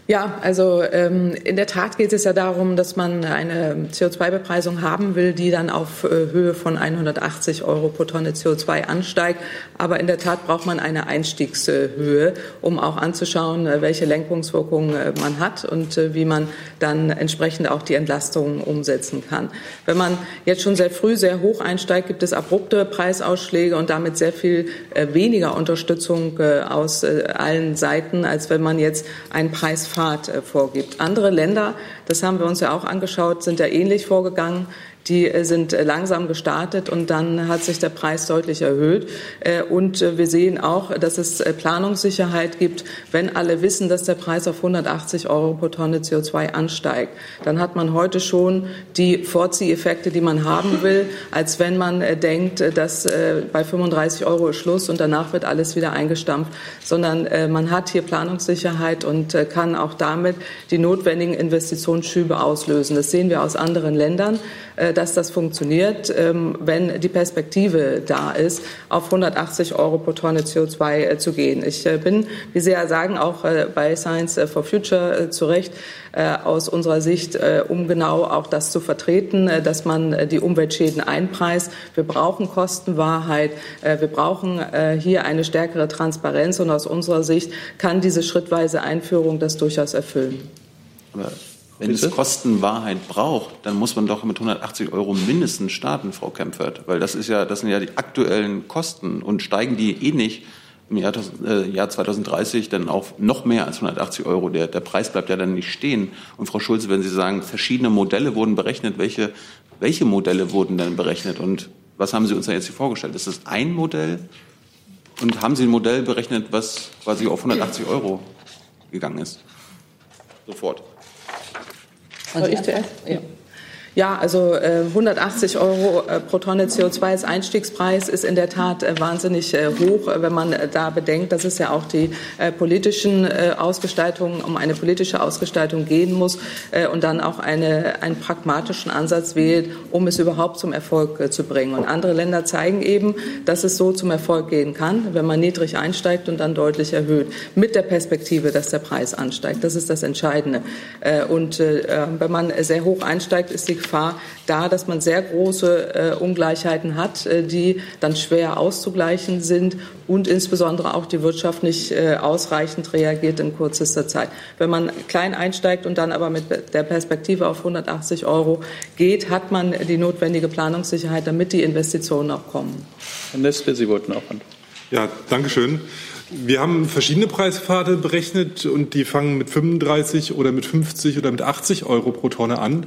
Ja, also ähm, in der Tat geht es ja darum, dass man eine CO2-Bepreisung haben will, die dann auf äh, Höhe von 180 Euro pro Tonne CO2 ansteigt. Aber in der Tat braucht man eine Einstiegshöhe, um auch anzuschauen, äh, welche Lenkungswirkungen äh, man hat und äh, wie man dann entsprechend auch die Entlastung umsetzen kann. Wenn man jetzt schon sehr früh sehr hoch einsteigt, gibt es abrupte Preisausschläge und damit sehr viel äh, weniger Unterstützung aus allen Seiten, als wenn man jetzt einen Preis Pfad vorgibt. Andere Länder, das haben wir uns ja auch angeschaut, sind ja ähnlich vorgegangen. Die äh, sind äh, langsam gestartet und dann hat sich der Preis deutlich erhöht. Äh, und wir sehen auch, dass es Planungssicherheit gibt, wenn alle wissen, dass der Preis auf 180 Euro pro Tonne CO2 ansteigt. Dann hat man heute schon die Vorzieheffekte, die man haben will, als wenn man denkt, dass bei 35 Euro ist Schluss und danach wird alles wieder eingestampft, sondern man hat hier Planungssicherheit und kann auch damit die notwendigen Investitionsschübe auslösen. Das sehen wir aus anderen Ländern. Äh, dass das funktioniert, ähm, wenn die Perspektive da ist, auf 180 Euro pro Tonne CO2 äh, zu gehen. Ich äh, bin, wie Sie ja sagen, auch bei Science for Future zu Recht aus unserer Sicht, um genau auch das zu vertreten, dass man die Umweltschäden einpreist. Wir brauchen Kostenwahrheit. Wir brauchen hier eine stärkere Transparenz. Und aus unserer Sicht kann diese schrittweise Einführung das durchaus erfüllen. Aber wenn Bitte? es Kostenwahrheit braucht, dann muss man doch mit 180 Euro mindestens starten, Frau Kempfert, weil das ist ja, das sind ja die aktuellen Kosten und steigen die eh nicht im Jahr, äh, Jahr 2030 dann auf noch mehr als 180 Euro. Der, der Preis bleibt ja dann nicht stehen. Und Frau Schulze, wenn Sie sagen, verschiedene Modelle wurden berechnet, welche, welche Modelle wurden denn berechnet und was haben Sie uns da jetzt hier vorgestellt? Ist das ein Modell? Und haben Sie ein Modell berechnet, was quasi auf 180 Euro gegangen ist? Sofort. Soll ich zuerst? Ja. Ja, also äh, 180 Euro äh, pro Tonne CO2 als Einstiegspreis ist in der Tat äh, wahnsinnig äh, hoch, äh, wenn man äh, da bedenkt, dass es ja auch die politischen Ausgestaltungen, um eine politische Ausgestaltung gehen muss und dann auch eine, einen pragmatischen Ansatz wählt, um es überhaupt zum Erfolg zu bringen. Und andere Länder zeigen eben, dass es so zum Erfolg gehen kann, wenn man niedrig einsteigt und dann deutlich erhöht, mit der Perspektive, dass der Preis ansteigt. Das ist das Entscheidende. Und wenn man sehr hoch einsteigt, ist die Gefahr da, dass man sehr große äh, Ungleichheiten hat, äh, die dann schwer auszugleichen sind und insbesondere auch die Wirtschaft nicht äh, ausreichend reagiert in kürzester Zeit. Wenn man klein einsteigt und dann aber mit der Perspektive auf 180 Euro geht, hat man die notwendige Planungssicherheit, damit die Investitionen auch kommen. Herr Nestle, Sie wollten auch antworten. Ja, danke schön. Wir haben verschiedene Preispfade berechnet und die fangen mit 35 oder mit 50 oder mit 80 Euro pro Tonne an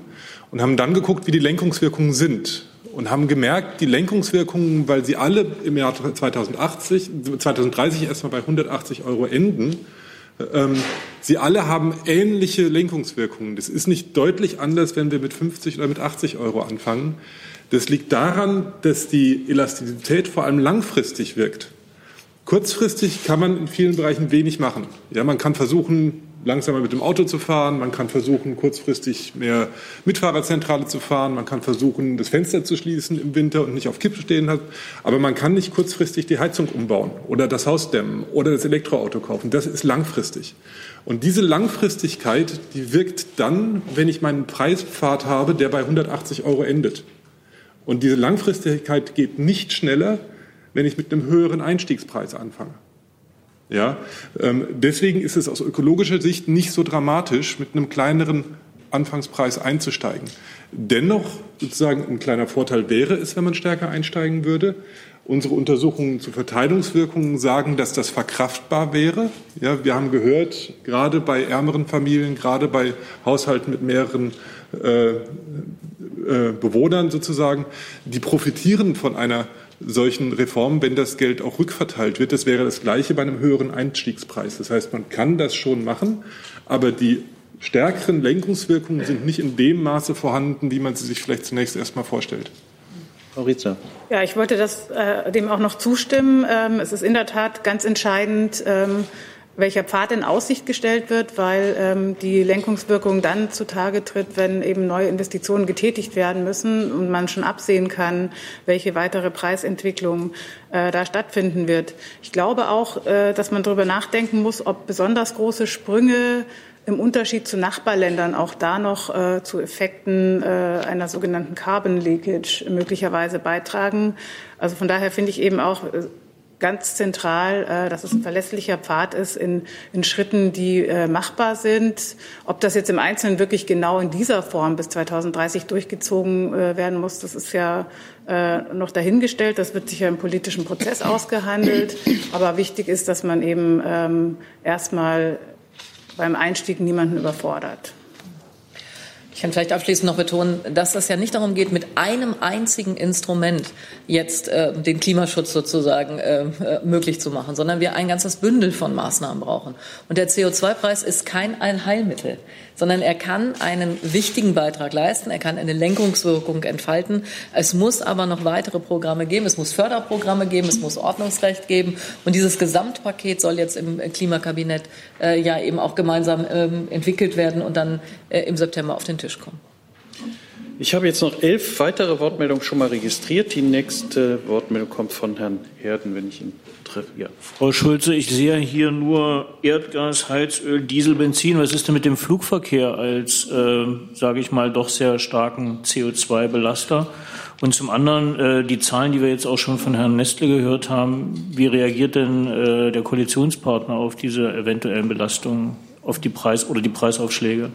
und haben dann geguckt, wie die Lenkungswirkungen sind und haben gemerkt, die Lenkungswirkungen, weil sie alle im Jahr 2080, 2030 erstmal bei 180 Euro enden, ähm, sie alle haben ähnliche Lenkungswirkungen. Das ist nicht deutlich anders, wenn wir mit 50 oder mit 80 Euro anfangen. Das liegt daran, dass die Elastizität vor allem langfristig wirkt. Kurzfristig kann man in vielen Bereichen wenig machen. Ja, man kann versuchen, langsamer mit dem Auto zu fahren, man kann versuchen, kurzfristig mehr Mitfahrerzentrale zu fahren, man kann versuchen, das Fenster zu schließen im Winter und nicht auf Kipp stehen hat, aber man kann nicht kurzfristig die Heizung umbauen oder das Haus dämmen oder das Elektroauto kaufen. Das ist langfristig. Und diese Langfristigkeit, die wirkt dann, wenn ich meinen Preispfad habe, der bei 180 Euro endet. Und diese Langfristigkeit geht nicht schneller, wenn ich mit einem höheren Einstiegspreis anfange. Ja, ähm, deswegen ist es aus ökologischer Sicht nicht so dramatisch, mit einem kleineren Anfangspreis einzusteigen. Dennoch sozusagen ein kleiner Vorteil wäre es, wenn man stärker einsteigen würde. Unsere Untersuchungen zu Verteilungswirkungen sagen, dass das verkraftbar wäre. Ja, wir haben gehört, gerade bei ärmeren Familien, gerade bei Haushalten mit mehreren äh, äh, Bewohnern sozusagen, die profitieren von einer solchen Reformen, wenn das Geld auch rückverteilt wird. Das wäre das Gleiche bei einem höheren Einstiegspreis. Das heißt, man kann das schon machen, aber die stärkeren Lenkungswirkungen sind nicht in dem Maße vorhanden, wie man sie sich vielleicht zunächst erstmal vorstellt. Frau Rietzer. Ja, ich wollte das, äh, dem auch noch zustimmen. Ähm, es ist in der Tat ganz entscheidend, ähm, welcher Pfad in Aussicht gestellt wird, weil ähm, die Lenkungswirkung dann zutage tritt, wenn eben neue Investitionen getätigt werden müssen und man schon absehen kann, welche weitere Preisentwicklung äh, da stattfinden wird. Ich glaube auch, äh, dass man darüber nachdenken muss, ob besonders große Sprünge im Unterschied zu Nachbarländern auch da noch äh, zu Effekten äh, einer sogenannten Carbon Leakage möglicherweise beitragen. Also von daher finde ich eben auch äh, ganz zentral, äh, dass es ein verlässlicher Pfad ist in, in Schritten, die äh, machbar sind. Ob das jetzt im Einzelnen wirklich genau in dieser Form bis 2030 durchgezogen äh, werden muss, das ist ja noch dahingestellt. Das wird sicher im politischen Prozess ausgehandelt. Aber wichtig ist, dass man eben ähm, erstmal beim Einstieg niemanden überfordert. Ich kann vielleicht abschließend noch betonen, dass es ja nicht darum geht, mit einem einzigen Instrument jetzt äh, den Klimaschutz sozusagen äh, äh möglich zu machen, sondern wir ein ganzes Bündel von Maßnahmen brauchen. Und der CO2-Preis ist kein Allheilmittel sondern er kann einen wichtigen Beitrag leisten, er kann eine Lenkungswirkung entfalten. Es muss aber noch weitere Programme geben, es muss Förderprogramme geben, es muss Ordnungsrecht geben und dieses Gesamtpaket soll jetzt im Klimakabinett äh, ja eben auch gemeinsam ähm, entwickelt werden und dann im September auf den Tisch kommen. Ich habe jetzt noch elf weitere Wortmeldungen schon mal registriert. Die nächste Wortmeldung kommt von Herrn Herden, wenn ich ihn treffe. Ja. Frau Schulze, ich sehe hier nur Erdgas, Heizöl, Diesel, Benzin. Was ist denn mit dem Flugverkehr als, äh, sage ich mal, doch sehr starken CO2-Belaster? Und zum anderen äh, die Zahlen, die wir jetzt auch schon von Herrn Nestle gehört haben. Wie reagiert denn äh, der Koalitionspartner auf diese eventuellen Belastungen, auf die Preis- oder die Preisaufschläge?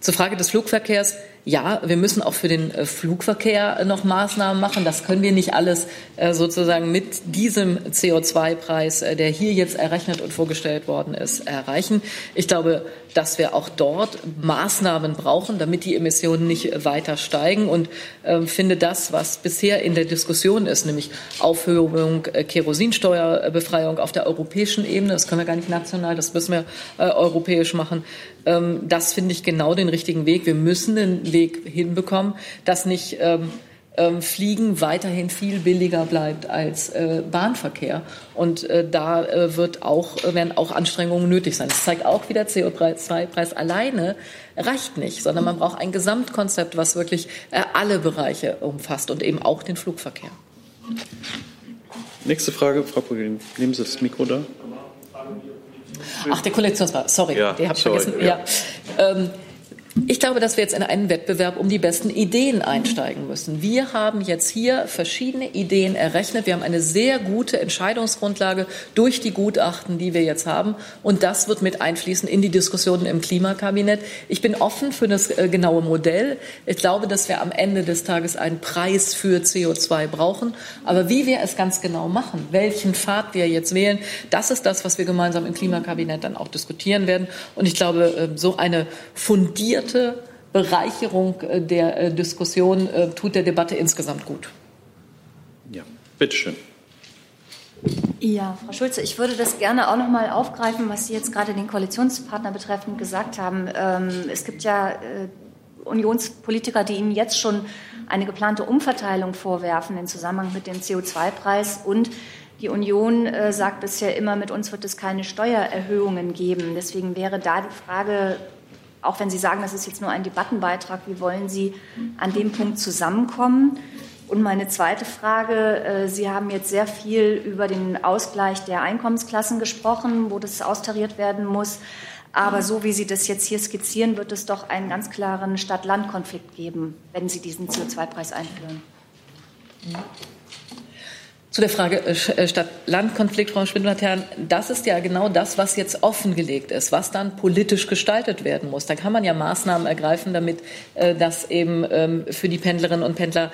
Zur Frage des Flugverkehrs. Ja, wir müssen auch für den äh, Flugverkehr noch Maßnahmen machen. Das können wir nicht alles äh, sozusagen mit diesem CO2-Preis, äh, der hier jetzt errechnet und vorgestellt worden ist, erreichen. Ich glaube, dass wir auch dort Maßnahmen brauchen, damit die Emissionen nicht weiter steigen und finde das, was bisher in der Diskussion ist, nämlich Aufhebung Kerosinsteuerbefreiung auf der europäischen Ebene, das können wir gar nicht national, das müssen wir europäisch machen, ähm, das finde ich genau den richtigen Weg. Wir müssen den Weg hinbekommen, dass nicht ähm, ähm, Fliegen weiterhin viel billiger bleibt als äh, Bahnverkehr. Und äh, da äh, wird auch, werden auch Anstrengungen nötig sein. Das zeigt auch wieder, CO2-Preis alleine reicht nicht, sondern man braucht ein Gesamtkonzept, was wirklich äh, alle Bereiche umfasst und eben auch den Flugverkehr. Nächste Frage, Frau Pogin, nehmen Sie das Mikro da. Ach, der Kollektionsrat, sorry, ja, die habe ich vergessen. Ja. ja. Ähm, ich glaube, dass wir jetzt in einen Wettbewerb um die besten Ideen einsteigen müssen. Wir haben jetzt hier verschiedene Ideen errechnet. Wir haben eine sehr gute Entscheidungsgrundlage durch die Gutachten, die wir jetzt haben. Und das wird mit einfließen in die Diskussionen im Klimakabinett. Ich bin offen für das äh, genaue Modell. Ich glaube, dass wir am Ende des Tages einen Preis für CO2 brauchen. Aber wie wir es ganz genau machen, welchen Pfad wir jetzt wählen, das ist das, was wir gemeinsam im Klimakabinett dann auch diskutieren werden. Und ich glaube, äh, so eine fundierte fundierte Bereicherung äh, der äh, Diskussion äh, tut der Debatte insgesamt gut. Ja, bitteschön. Ja, Frau Schulze, ich würde das gerne auch noch mal aufgreifen, was Sie jetzt gerade den Koalitionspartner betreffend gesagt haben. Ähm, es gibt ja Unionspolitiker, die Ihnen jetzt schon eine geplante Umverteilung vorwerfen im Zusammenhang mit dem CO2-Preis. Und die Union sagt bisher immer, mit uns wird es keine Steuererhöhungen geben. Deswegen wäre da die Frage, auch wenn Sie sagen, das ist jetzt nur ein Debattenbeitrag, wie wollen Sie an dem Punkt zusammenkommen? Und meine zweite Frage, äh, Sie haben jetzt sehr viel über den Ausgleich der Einkommensklassen gesprochen, wo das austariert werden muss. Aber so wie Sie das jetzt hier skizzieren, wird es doch einen ganz klaren Stadt-Land-Konflikt geben, wenn Sie diesen CO2-Preis einführen. Zu der Frage äh, äh, Stadt-Land-Konflikt, Frau Spindler-Herren, das ist ja genau das, was jetzt offengelegt ist, was dann politisch gestaltet werden muss. Da kann man ja Maßnahmen ergreifen, damit äh, das eben ähm, für die Pendlerinnen und Pendler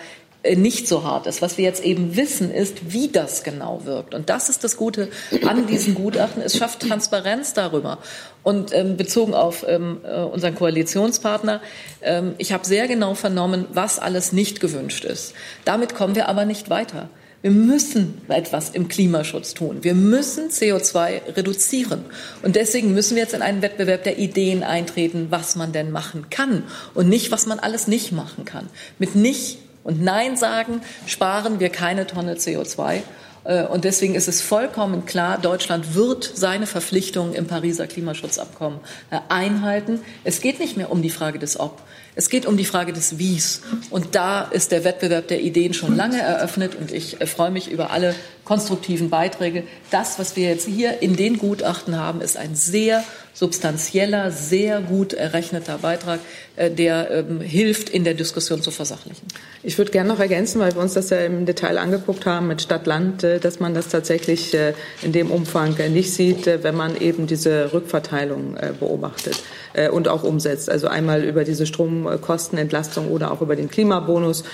nicht so hart ist. Was wir jetzt eben wissen, ist, wie das genau wirkt. Und das ist das Gute an diesen Gutachten. Es schafft Transparenz darüber. Und ähm, bezogen auf ähm, unseren Koalitionspartner, ähm, ich habe sehr genau vernommen, was alles nicht gewünscht ist. Damit kommen wir aber nicht weiter. Wir müssen etwas im Klimaschutz tun. Wir müssen CO2 reduzieren. Und deswegen müssen wir jetzt in einen Wettbewerb der Ideen eintreten, was man denn machen kann und nicht, was man alles nicht machen kann. Mit nicht und Nein sagen sparen wir keine Tonne CO2. Äh, und deswegen ist es vollkommen klar, Deutschland wird seine Verpflichtungen im Pariser Klimaschutzabkommen äh, einhalten. Es geht nicht mehr um die Frage des Ob. Es geht um die Frage des Wies. Und da ist der Wettbewerb der Ideen schon lange eröffnet. Und ich äh, freue mich über alle konstruktiven Beiträge. Das, was wir jetzt hier in den Gutachten haben, ist ein sehr substanzieller, sehr gut errechneter Beitrag, äh, der ähm, hilft, in der Diskussion zu versachlichen. Ich würde gerne noch ergänzen, weil wir uns das ja im Detail angeguckt haben mit Stadt-Land, äh, dass man das tatsächlich äh, in dem Umfang nicht sieht, wenn man eben diese Rückverteilung beobachtet und auch umsetzt. Also einmal über diese Strom Stromkostenentlastung oder auch über den Klimabonus,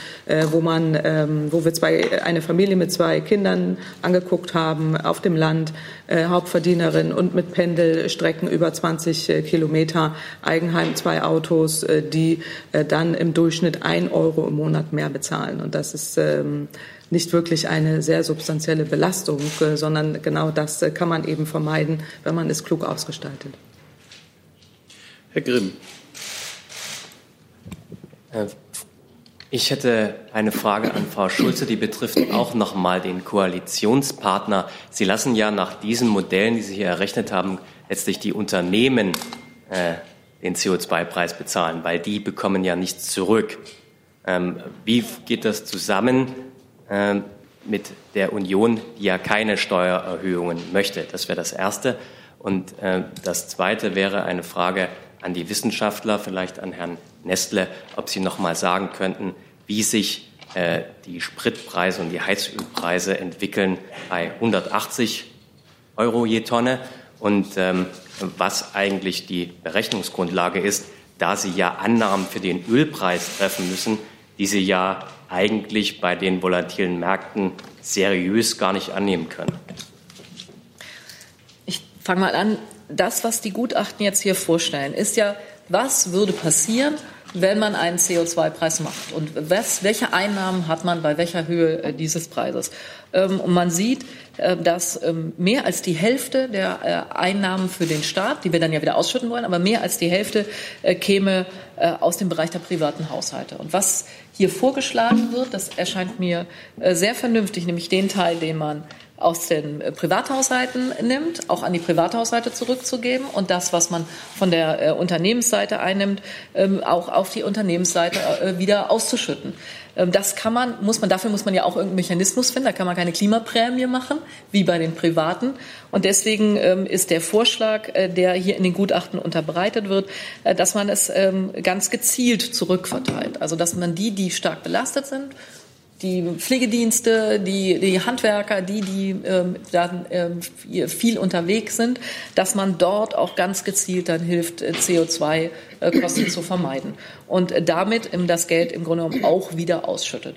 wo man, ähm, wo wir zwei, eine Familie mit zwei Kindern angeguckt haben auf dem Land, Hauptverdienerin und mit Pendelstrecken über 20 äh, Kilometer, Eigenheim, zwei Autos, die dann im Durchschnitt ein Euro im Monat mehr bezahlen. Und das ist ähm, nicht wirklich eine sehr substanzielle Belastung, sondern genau das kann man eben vermeiden, wenn man es klug ausgestaltet. Herr Grimm. Ich hätte eine Frage an Frau Schulze, die betrifft auch noch mal den Koalitionspartner. Sie lassen ja nach diesen Modellen, die Sie hier errechnet haben, letztlich die Unternehmen äh, den CO2-Preis bezahlen, weil die bekommen ja nichts zurück. Ähm, wie geht das zusammen äh, mit der Union, die ja keine Steuererhöhungen möchte? Das wäre das Erste. Und äh, das Zweite wäre eine Frage an die Wissenschaftler, vielleicht an Herrn Nestle, ob Sie noch mal sagen könnten, wie sich äh, die Spritpreise und die Heizölpreise entwickeln bei 180 Euro je Tonne und ähm, was eigentlich die Berechnungsgrundlage ist, da Sie ja Annahmen für den Ölpreis treffen müssen, die Sie ja eigentlich bei den volatilen Märkten seriös gar nicht annehmen können. Ich fange mal an das, was die Gutachten jetzt hier vorstellen, ist ja, was würde passieren, wenn man einen CO2-Preis macht und was, welche Einnahmen hat man bei welcher Höhe äh, dieses Preises. Ähm, und man sieht, äh, dass ähm, mehr als die Hälfte der äh, Einnahmen für den Staat, die wir dann ja wieder ausschütten wollen, aber mehr als die Hälfte käme aus dem Bereich der privaten Haushalte. Und was hier vorgeschlagen wird, das erscheint mir sehr vernünftig, nämlich den Teil, den man aus den äh, Privathaushalten nimmt, auch an die Privathaushalte zurückzugeben und das, was man von der äh, Unternehmensseite einnimmt, ähm, auch auf die Unternehmensseite äh, wieder auszuschütten. Ähm, das kann man, muss man, dafür muss man ja auch irgendeinen Mechanismus finden. Da kann man keine Klimaprämie machen, wie bei den Privaten. Und deswegen ähm, ist der Vorschlag, der hier in den Gutachten unterbreitet wird, dass man es ganz gezielt zurückverteilt. Also, dass man die, die stark belastet sind, die Pflegedienste, die, die Handwerker, die, die ähm, dann ähm, viel unterwegs sind, dass man dort auch ganz gezielt dann hilft, äh, CO2 äh, Kosten zu vermeiden. Und äh, damit ähm, das Geld im Grunde genommen auch wieder ausschüttet.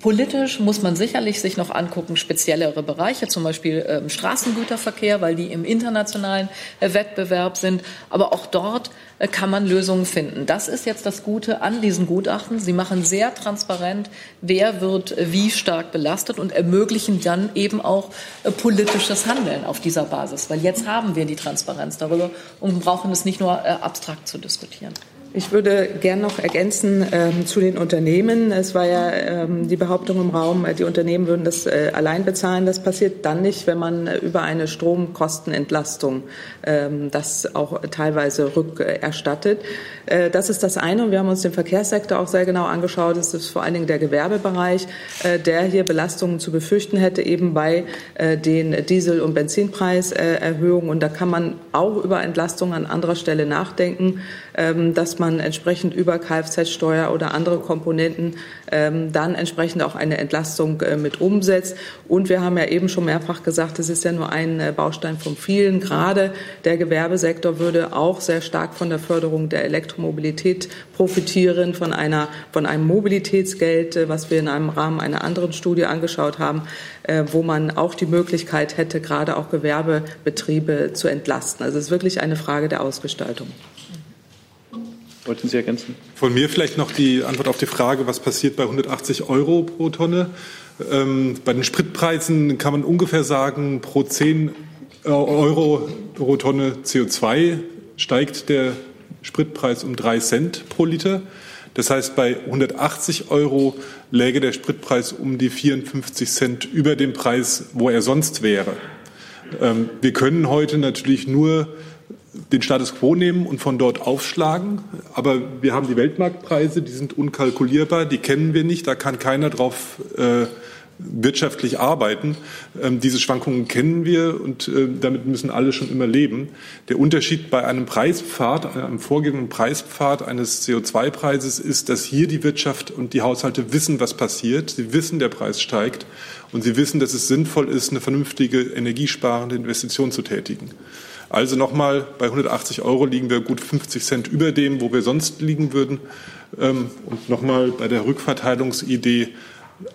Politisch muss man sicherlich sich noch angucken, speziellere Bereiche, zum Beispiel ähm, Straßengüterverkehr, weil die im internationalen äh, Wettbewerb sind. Aber auch dort kann man Lösungen finden. Das ist jetzt das Gute an diesen Gutachten. Sie machen sehr transparent, wer wird wie stark belastet und ermöglichen dann eben auch politisches Handeln auf dieser Basis. Weil jetzt haben wir die Transparenz darüber und brauchen es nicht nur abstrakt zu diskutieren. reflektieren. Ich würde gern noch ergänzen ähm, zu den Unternehmen. Es war ja ähm, die Behauptung im Raum, äh, die Unternehmen würden das äh, allein bezahlen. Das passiert dann nicht, wenn man äh, über eine Stromkostenentlastung ähm, das auch teilweise rückerstattet. Äh, das ist das eine. Und wir haben uns den Verkehrssektor auch sehr genau angeschaut. Es ist vor allen Dingen der Gewerbebereich, äh, der hier Belastungen zu befürchten hätte, eben bei äh, den Diesel- und Benzinpreiserhöhungen. Und da kann man auch über Entlastungen an anderer Stelle nachdenken, ähm, dass man entsprechend über Kfz-Steuer oder andere Komponenten ähm, dann entsprechend auch eine Entlastung äh, mit umsetzt. Und wir haben ja eben schon mehrfach gesagt, es ist ja nur ein äh, Baustein von vielen. Gerade der Gewerbesektor würde auch sehr stark von der Förderung der Elektromobilität profitieren, von einer, von einem Mobilitätsgeld, äh, was wir in einem Rahmen einer anderen Studie angeschaut haben, äh, wo man auch die Möglichkeit hätte, gerade auch Gewerbebetriebe zu entlasten. Also es ist wirklich eine Frage der Ausgestaltung. Wollten Sie ergänzen? Von mir vielleicht noch die Antwort auf die Frage, was passiert bei 180 Euro pro Tonne. Ähm, bei den Spritpreisen kann man ungefähr sagen, pro 10 äh, Euro pro Tonne CO2 steigt der Spritpreis um 3 Cent pro Liter. Das heißt, bei 180 Euro läge der Spritpreis um die 54 Cent über dem Preis, wo er sonst wäre. Ähm, wir können heute natürlich nur den Status quo nehmen und von dort aufschlagen. Aber wir haben die Weltmarktpreise, die sind unkalkulierbar, die kennen wir nicht, da kann keiner drauf äh, wirtschaftlich arbeiten. Ähm, diese Schwankungen kennen wir und äh, damit müssen alle schon immer leben. Der Unterschied bei einem Preispfad, einem vorgegebenen Preispfad eines CO2-Preises ist, dass hier die Wirtschaft und die Haushalte wissen, was passiert. Sie wissen, der Preis steigt und sie wissen, dass es sinnvoll ist, eine vernünftige energiesparende Investition zu tätigen. Also nochmal, bei 180 Euro liegen wir gut 50 Cent über dem, wo wir sonst liegen würden. Ähm, und nochmal bei der Rückverteilungsidee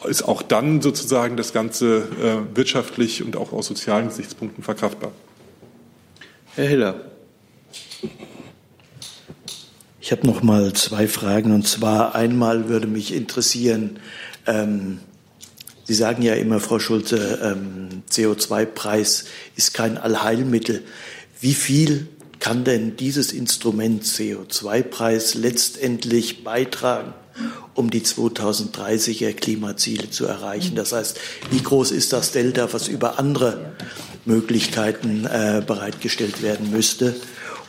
ist auch dann sozusagen das Ganze äh, wirtschaftlich und auch aus sozialen Gesichtspunkten verkraftbar. Herr Hiller. Ich habe noch mal zwei Fragen. Und zwar einmal würde mich interessieren, ähm, Sie sagen ja immer, Frau Schulze, ähm, CO2-Preis ist kein Allheilmittel. Wie viel kann denn dieses Instrument CO2-Preis letztendlich beitragen, um die 2030er Klimaziele zu erreichen? Das heißt, wie groß ist das Delta, was über andere Möglichkeiten äh, bereitgestellt werden müsste?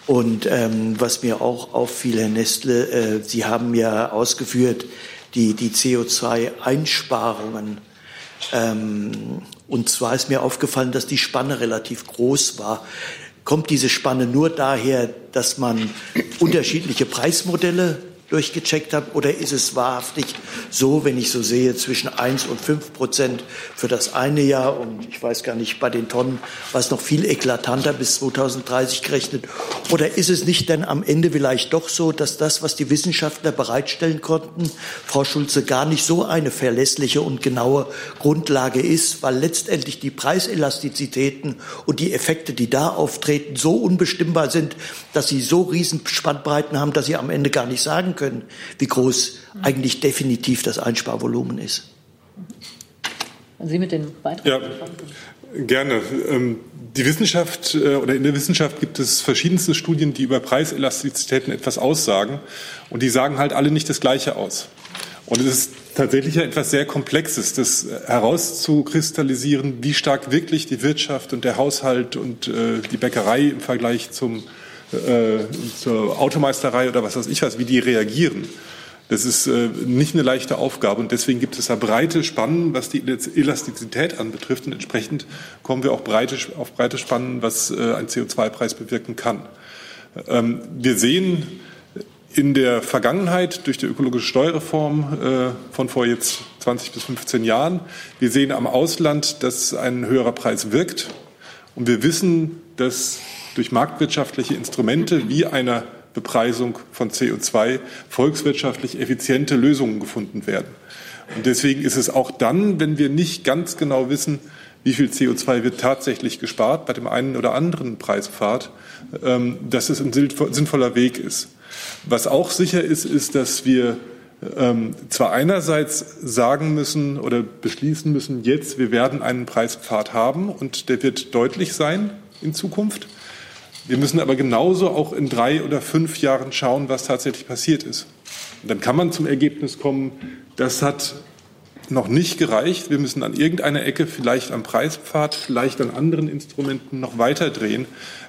Und ähm, was mir auch auffiel, Herr Nestle, äh, Sie haben ja ausgeführt, die, die CO2-Einsparungen ähm, und zwar ist mir aufgefallen, dass die Spanne relativ groß war. Kommt diese Spanne nur daher, dass man unterschiedliche Preismodelle durchgecheckt habe? Oder ist es wahrhaftig so, wenn ich so sehe, zwischen 1 und 5 Prozent für das eine Jahr und ich weiß gar nicht, bei den Tonnen war es noch viel eklatanter bis 2030 gerechnet? Oder ist es nicht dann am Ende vielleicht doch so, dass das, was die Wissenschaftler bereitstellen konnten, Frau Schulze, gar nicht so eine verlässliche und genaue Grundlage ist, weil letztendlich die Preiselastizitäten und die Effekte, die da auftreten, so unbestimmbar sind, dass sie so riesen Spannbreiten haben, dass sie am Ende gar nicht sagen können, wie groß eigentlich definitiv das Einsparvolumen ist. Sie mit den Beitrag? Ja, gerne. Ähm, die Wissenschaft äh, oder in der Wissenschaft gibt es verschiedenste Studien, die über Preiselastizitäten etwas aussagen. Und die sagen halt alle nicht das Gleiche aus. Und es ist tatsächlich etwas sehr Komplexes, das herauszukristallisieren, wie stark wirklich die Wirtschaft und der Haushalt und äh, die Bäckerei im Vergleich zum äh, zur Automeisterei oder was weiß ich was, wie die reagieren. Das ist äh, nicht eine leichte Aufgabe und deswegen gibt es da breite Spannen, was die Elastizität anbetrifft und entsprechend kommen wir auch breite, auf breite Spannen, was äh, ein CO2-Preis bewirken kann. Ähm, wir sehen in der Vergangenheit durch die ökologische Steuerreform äh, von vor jetzt 20 bis 15 Jahren, wir sehen am Ausland, dass ein höherer Preis wirkt und wir wissen, dass durch marktwirtschaftliche Instrumente wie einer Bepreisung von CO2 volkswirtschaftlich effiziente Lösungen gefunden werden. Und deswegen ist es auch dann, wenn wir nicht ganz genau wissen, wie viel CO2 wird tatsächlich gespart bei dem einen oder anderen Preispfad, ähm, dass es ein sinnvoller Weg ist. Was auch sicher ist, ist, dass wir ähm, zwar einerseits sagen müssen oder beschließen müssen, jetzt wir werden einen Preispfad haben und der wird deutlich sein in Zukunft. Wir müssen aber genauso auch in drei oder fünf Jahren schauen, was tatsächlich passiert ist. Und dann kann man zum Ergebnis kommen, das hat noch nicht gereicht. Wir müssen an irgendeiner Ecke, vielleicht am Preispfad, vielleicht an anderen Instrumenten noch weiter drehen,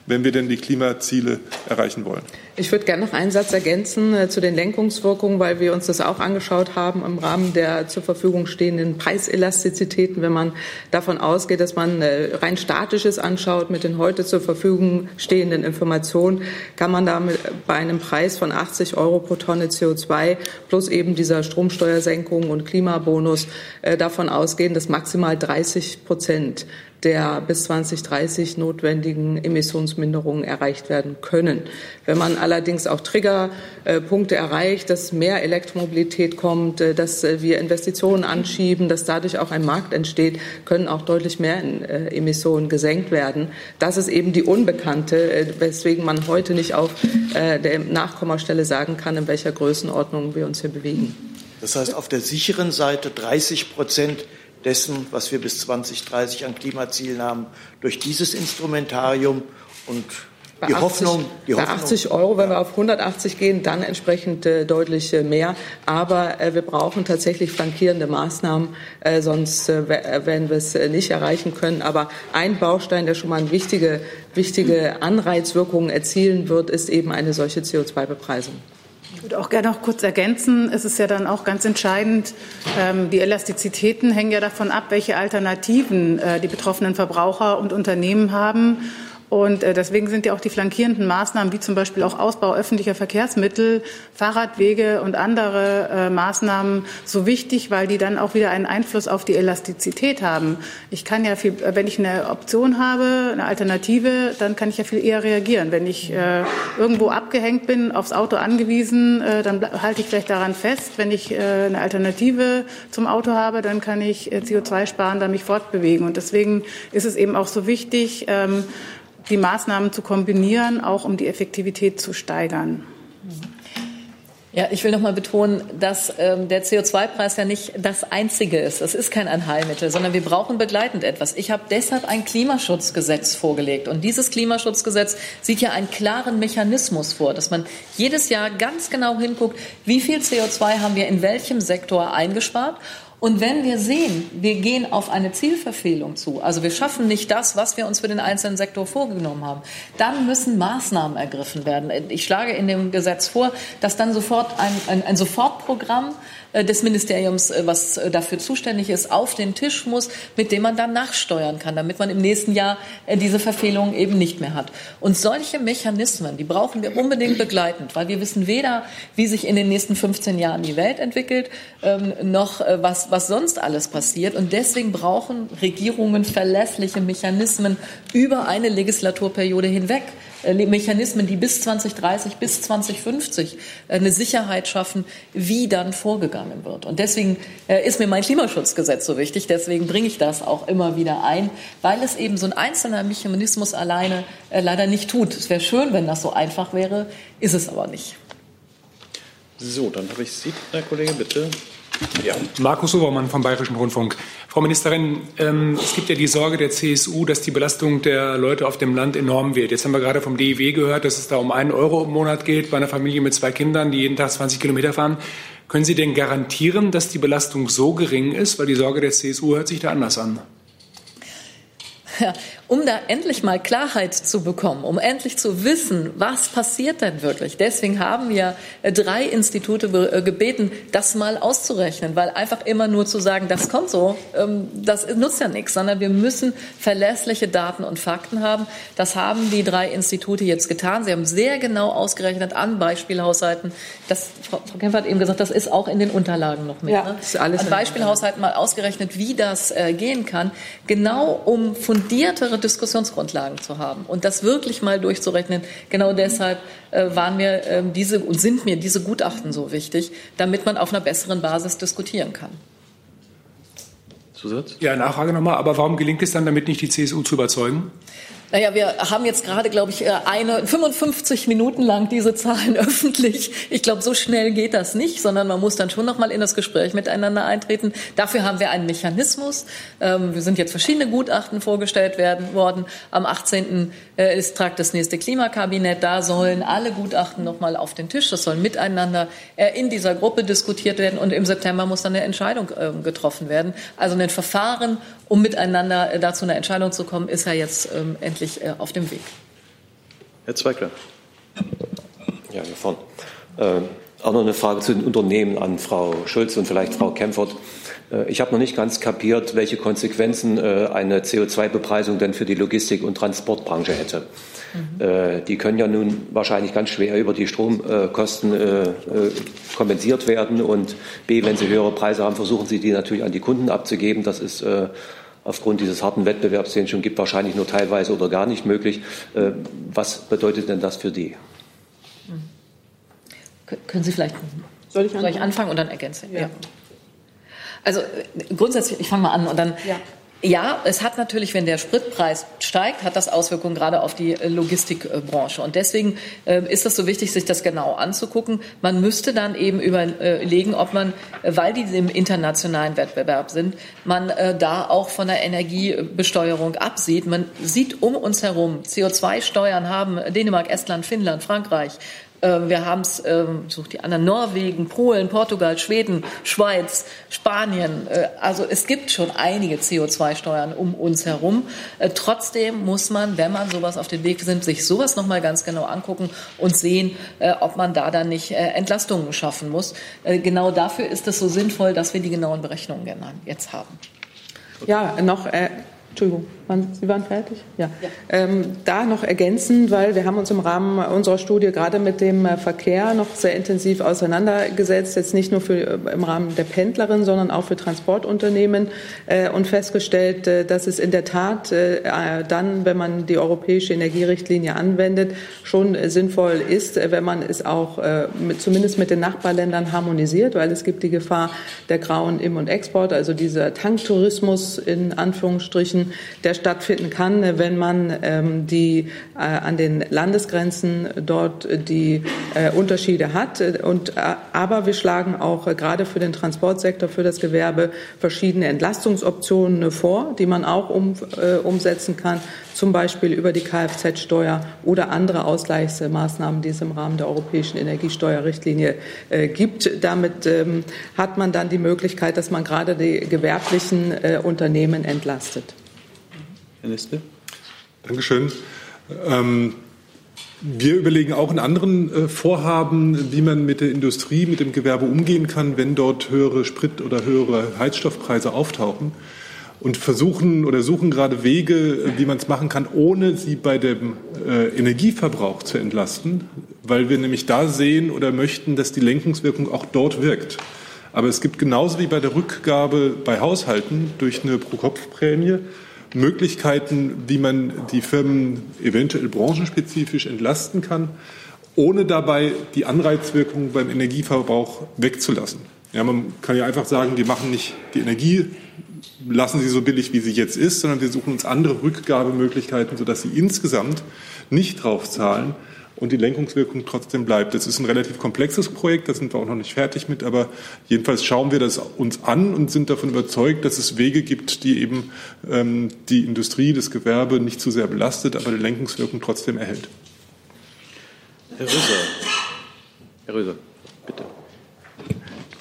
wenn wir denn die Klimaziele erreichen wollen. Ich würde gerne noch einen Satz ergänzen äh, zu den Lenkungswirkungen, weil wir uns das auch angeschaut haben im Rahmen der zur Verfügung stehenden Preiselastizitäten. Wenn man davon ausgeht, dass man äh, rein statisches anschaut mit den heute zur Verfügung stehenden Informationen, kann man da bei einem Preis von 80 Euro pro Tonne CO2 plus eben dieser Stromsteuersenkung und Klimabonus äh, davon ausgehen, dass maximal 30 Prozent der bis 2030 notwendigen Emissionsminderungen erreicht werden können. Wenn man allerdings auch Triggerpunkte erreicht, dass mehr Elektromobilität kommt, äh, dass äh, wir Investitionen anschieben, dass dadurch auch ein Markt entsteht, können auch deutlich mehr äh, Emissionen gesenkt werden. Das ist eben die Unbekannte, weswegen man heute nicht auf der Nachkommastelle sagen kann, in welcher Größenordnung wir uns hier bewegen. Das heißt, auf der sicheren Seite 30 Prozent dessen, was wir bis 2030 an Klimazielen haben, durch dieses Instrumentarium und die 80, Hoffnung, die bei 80 Euro, wenn wir auf 180 gehen, dann entsprechend äh, deutlich äh, mehr. Aber äh, wir brauchen tatsächlich flankierende Maßnahmen, äh, sonst äh, äh, werden wir es nicht erreichen können. Aber ein Baustein, der schon mal eine wichtige, wichtige Anreizwirkungen erzielen wird, ist eben eine solche CO2-Bepreisung. Ich würde auch gerne noch kurz ergänzen. Es ist ja dann auch ganz entscheidend, ähm, die Elastizitäten hängen ja davon ab, welche Alternativen äh, die betroffenen Verbraucher und Unternehmen haben. Und äh, deswegen sind ja auch die flankierenden Maßnahmen, wie zum Beispiel auch Ausbau öffentlicher Verkehrsmittel, Fahrradwege und andere äh, Maßnahmen so wichtig, weil die dann auch wieder einen Einfluss auf die Elastizität haben. Ich kann ja viel, wenn ich eine Option habe, eine Alternative, dann kann ich ja viel eher reagieren. Wenn ich äh, irgendwo abgehängt bin, aufs Auto angewiesen, äh, dann halte ich vielleicht daran fest. Wenn ich äh, eine Alternative zum Auto habe, dann kann ich äh, CO2 sparen, da mich fortbewegen. Und deswegen ist es eben auch so wichtig, ähm, die Maßnahmen zu kombinieren, auch um die Effektivität zu steigern. Ja, ich will noch mal betonen, dass ähm, der CO2-Preis ja nicht das einzige ist. Das ist kein Allheilmittel, sondern wir brauchen begleitend etwas. Ich habe deshalb ein Klimaschutzgesetz vorgelegt. Und dieses Klimaschutzgesetz sieht ja einen klaren Mechanismus vor, dass man jedes Jahr ganz genau hinguckt, wie viel CO2 haben wir in welchem Sektor eingespart und wenn wir sehen, wir gehen auf eine Zielverfehlung zu, also wir schaffen nicht das, was wir uns für den einzelnen Sektor vorgenommen haben, dann müssen Maßnahmen ergriffen werden. Ich schlage in dem Gesetz vor, dass dann sofort ein, ein, ein Sofortprogramm des Ministeriums, äh, was äh, dafür zuständig ist, auf den Tisch muss, mit dem man dann nachsteuern kann, damit man im nächsten Jahr diese Verfehlungen eben nicht mehr hat. Und solche Mechanismen, die brauchen wir unbedingt begleitend, weil wir wissen weder, wie sich in den nächsten 15 Jahren die Welt entwickelt, ähm, noch was, was sonst alles passiert. Und deswegen brauchen Regierungen verlässliche Mechanismen über eine Legislaturperiode hinweg. Mechanismen, die bis 2030, bis 2050 eine Sicherheit schaffen, wie dann vorgegangen wird. Und deswegen äh, ist mir mein Klimaschutzgesetz so wichtig. Deswegen bringe ich das auch immer wieder ein, weil es eben so ein einzelner Mechanismus alleine äh, leider nicht tut. Es wäre schön, wenn das so einfach wäre, ist es aber nicht. So, dann habe ich Sie, Herr Kollege, bitte. Ja. Markus Obermann vom Bayerischen Rundfunk. Frau Ministerin, ähm, es gibt ja die Sorge der CSU, dass die Belastung der Leute auf dem Land enorm wird. Jetzt haben wir gerade vom DIW gehört, dass es da um einen Euro im Monat geht bei einer Familie mit zwei Kindern, die jeden Tag 20 Kilometer fahren. Können Sie denn garantieren, dass die Belastung so gering ist? Weil die Sorge der CSU hört sich da anders an. Ja, um da endlich mal Klarheit zu bekommen, um endlich zu wissen, was passiert denn wirklich. Deswegen haben wir äh, drei Institute äh, gebeten, das mal auszurechnen, weil einfach immer nur zu sagen, das kommt so, ähm, das nutzt ja nichts, sondern wir müssen verlässliche Daten und Fakten haben. Das haben die drei Institute jetzt getan. Sie haben sehr genau ausgerechnet an Beispielhaushalten. Das, Frau Kempfer hat eben gesagt, das ist auch in den Unterlagen noch mit. Ja, ne? ist alles an Beispielhaushalten mal ausgerechnet, wie das äh, gehen kann, genau um fundiertere Diskussionsgrundlagen zu haben und das wirklich mal durchzurechnen. Genau deshalb äh, waren mir äh, diese und sind mir diese Gutachten so wichtig, damit man auf einer besseren Basis diskutieren kann. Zusatz? Ja, Nachfrage nochmal. Aber warum gelingt es dann damit nicht, die CSU zu überzeugen? Naja, wir haben jetzt gerade, glaube ich, äh, eine 55 Minuten lang diese Zahlen öffentlich. Ich glaube, so schnell geht das nicht, sondern man muss dann schon noch mal in das Gespräch miteinander eintreten. Dafür haben wir einen Mechanismus. Ähm, wir sind jetzt verschiedene Gutachten vorgestellt werden worden. Am 18. Äh, ist tragt das nächste Klimakabinett. Da sollen alle Gutachten noch mal auf den Tisch. Das soll miteinander äh, in dieser Gruppe diskutiert werden. Und im September muss dann eine Entscheidung ähm, getroffen werden. Also ein Verfahren, um miteinander dazu eine Entscheidung zu kommen, ist ja jetzt ähm, endlich äh, auf dem Weg. Herr Zweigler. Ja, hier vorne. Äh, auch noch eine Frage zu den Unternehmen an Frau Schulz und vielleicht Frau Kempfert. Äh, ich habe noch nicht ganz kapiert, welche Konsequenzen äh, eine CO2-Bepreisung denn für die Logistik- und Transportbranche hätte. Mhm. Äh, die können ja nun wahrscheinlich ganz schwer über die Stromkosten kompensiert werden. Und B, wenn sie höhere Preise haben, versuchen sie die natürlich an die Kunden abzugeben. Das ist aufgrund dieses harten Wettbewerbs, den es schon gibt, wahrscheinlich nur teilweise oder gar nicht möglich. Was bedeutet denn das für die? Können Sie vielleicht soll ich, soll ich anfangen und dann ergänzen? Ja. ja. Also äh, grundsätzlich, ich fange mal an und dann ja. Ja, es hat natürlich, wenn der Spritpreis steigt, hat das Auswirkungen gerade auf die äh, Logistikbranche. Und deswegen äh, ist es so wichtig, sich das genau anzugucken. Man müsste dann eben überlegen, ob man, äh, weil die im internationalen Wettbewerb sind, man da auch von der Energiebesteuerung absieht. Man sieht um uns herum, CO2-Steuern haben Dänemark, Estland, Finnland, Frankreich, ähm, wir haben es, ähm, sucht die anderen, Norwegen, Polen, Portugal, Schweden, Schweiz, Spanien. Äh, also es gibt schon einige CO2-Steuern um uns herum. Äh, trotzdem muss man, wenn man sowas auf den Weg sind, sich sowas nochmal ganz genau angucken und sehen, äh, ob man da dann nicht Entlastungen schaffen muss. Genau dafür ist es so sinnvoll, dass wir die genauen Berechnungen jetzt haben. Ja, noch Entschuldigung, Sie waren fertig? Ja. ja. Ähm, da noch ergänzen, weil wir haben uns im Rahmen unserer Studie gerade mit dem äh, Verkehr noch sehr intensiv auseinandergesetzt, jetzt nicht nur für, äh, im Rahmen der Pendlerin, sondern auch für Transportunternehmen äh, und festgestellt, äh, dass es in der Tat äh, dann, wenn man die europäische Energierichtlinie anwendet, schon sinnvoll ist, wenn man es auch mit, zumindest mit den Nachbarländern harmonisiert, weil es gibt die Gefahr der grauen Im- und Export, also dieser Tanktourismus in Anführungsstrichen, der stattfinden kann, wenn man ähm, die äh, an den Landesgrenzen dort die äh, Unterschiede hat. Und, äh, aber wir schlagen auch äh, gerade für den Transportsektor, für das Gewerbe verschiedene Entlastungsoptionen vor, die man auch um, äh, umsetzen kann, zum Beispiel über die Kfz-Steuer oder andere Ausgleichsmaßnahmen, die es im Rahmen der europäischen Energiesteuerrichtlinie äh, gibt. Damit ähm, hat man dann die Möglichkeit, dass man gerade die gewerblichen Unternehmen entlastet. Herr Nestle. Dankeschön. Ähm, wir überlegen auch in anderen äh, Vorhaben, wie man mit der Industrie, mit dem Gewerbe umgehen kann, wenn dort höhere Sprit- oder höhere Heizstoffpreise auftauchen. Und versuchen oder suchen gerade Wege, wie man es machen kann, ohne sie bei dem äh, Energieverbrauch zu entlasten, weil wir nämlich da sehen oder möchten, dass die Lenkungswirkung auch dort wirkt. Aber es gibt genauso wie bei der Rückgabe bei Haushalten durch eine Pro-Kopf-Prämie Möglichkeiten, wie man die Firmen eventuell branchenspezifisch entlasten kann, ohne dabei die Anreizwirkung beim Energieverbrauch wegzulassen. Ja, man kann ja einfach sagen, wir machen nicht die Energie, lassen sie so billig, wie sie jetzt ist, sondern wir suchen uns andere Rückgabemöglichkeiten, sodass sie insgesamt nicht draufzahlen, und die Lenkungswirkung trotzdem bleibt. Das ist ein relativ komplexes Projekt, da sind wir auch noch nicht fertig mit, aber jedenfalls schauen wir das uns an und sind davon überzeugt, dass es Wege gibt, die eben ähm, die Industrie, das Gewerbe nicht zu sehr belastet, aber die Lenkungswirkung trotzdem erhält. Herr Röser. Herr Röser, bitte.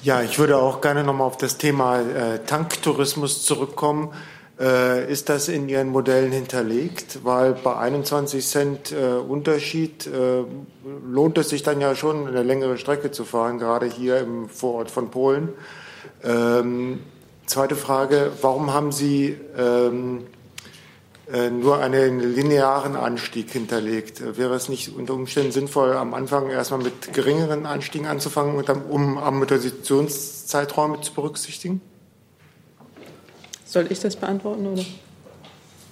Ja, ich würde auch gerne noch mal auf das Thema äh, Tanktourismus zurückkommen. Äh, ist das in Ihren Modellen hinterlegt? Weil bei 21 Cent äh, Unterschied äh, lohnt es sich dann ja schon, eine längere Strecke zu fahren, gerade hier im Vorort von Polen. Ähm, zweite Frage, warum haben Sie ähm, äh, nur einen linearen Anstieg hinterlegt? Wäre es nicht unter Umständen sinnvoll, am Anfang erstmal mit geringeren Anstiegen anzufangen, um Amortisationszeiträume zu berücksichtigen? Soll ich das beantworten oder?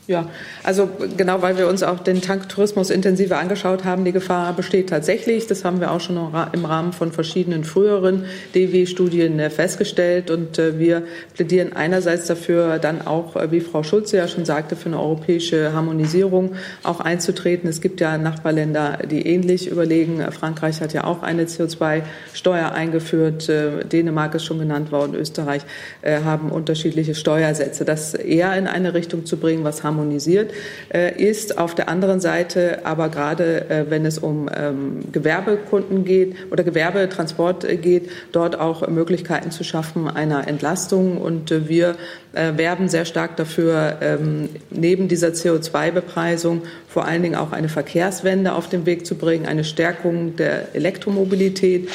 Ja, also genau, weil wir uns auch den Tanktourismus intensiver angeschaut haben, die Gefahr besteht tatsächlich. Das haben wir auch schon im Rahmen von verschiedenen früheren DW-Studien äh, festgestellt. Und äh, wir plädieren einerseits dafür, dann auch, äh, wie Frau Schulze ja schon sagte, für eine europäische Harmonisierung auch einzutreten. Es gibt ja Nachbarländer, die ähnlich überlegen. Frankreich hat ja auch eine CO2-Steuer eingeführt. Dänemark ist schon genannt worden. Österreich haben unterschiedliche Steuersätze. Das eher in eine Richtung zu bringen, was harmonisiert äh, ist. Auf der anderen Seite aber gerade, äh, wenn es um ähm, Gewerbekunden geht oder Gewerbetransport geht, dort auch Möglichkeiten zu schaffen einer Entlastung. Und äh, werben sehr stark dafür, ähm, neben dieser CO2-Bepreisung vor allen Dingen auch eine Verkehrswende auf den Weg zu bringen, eine Stärkung der Elektromobilität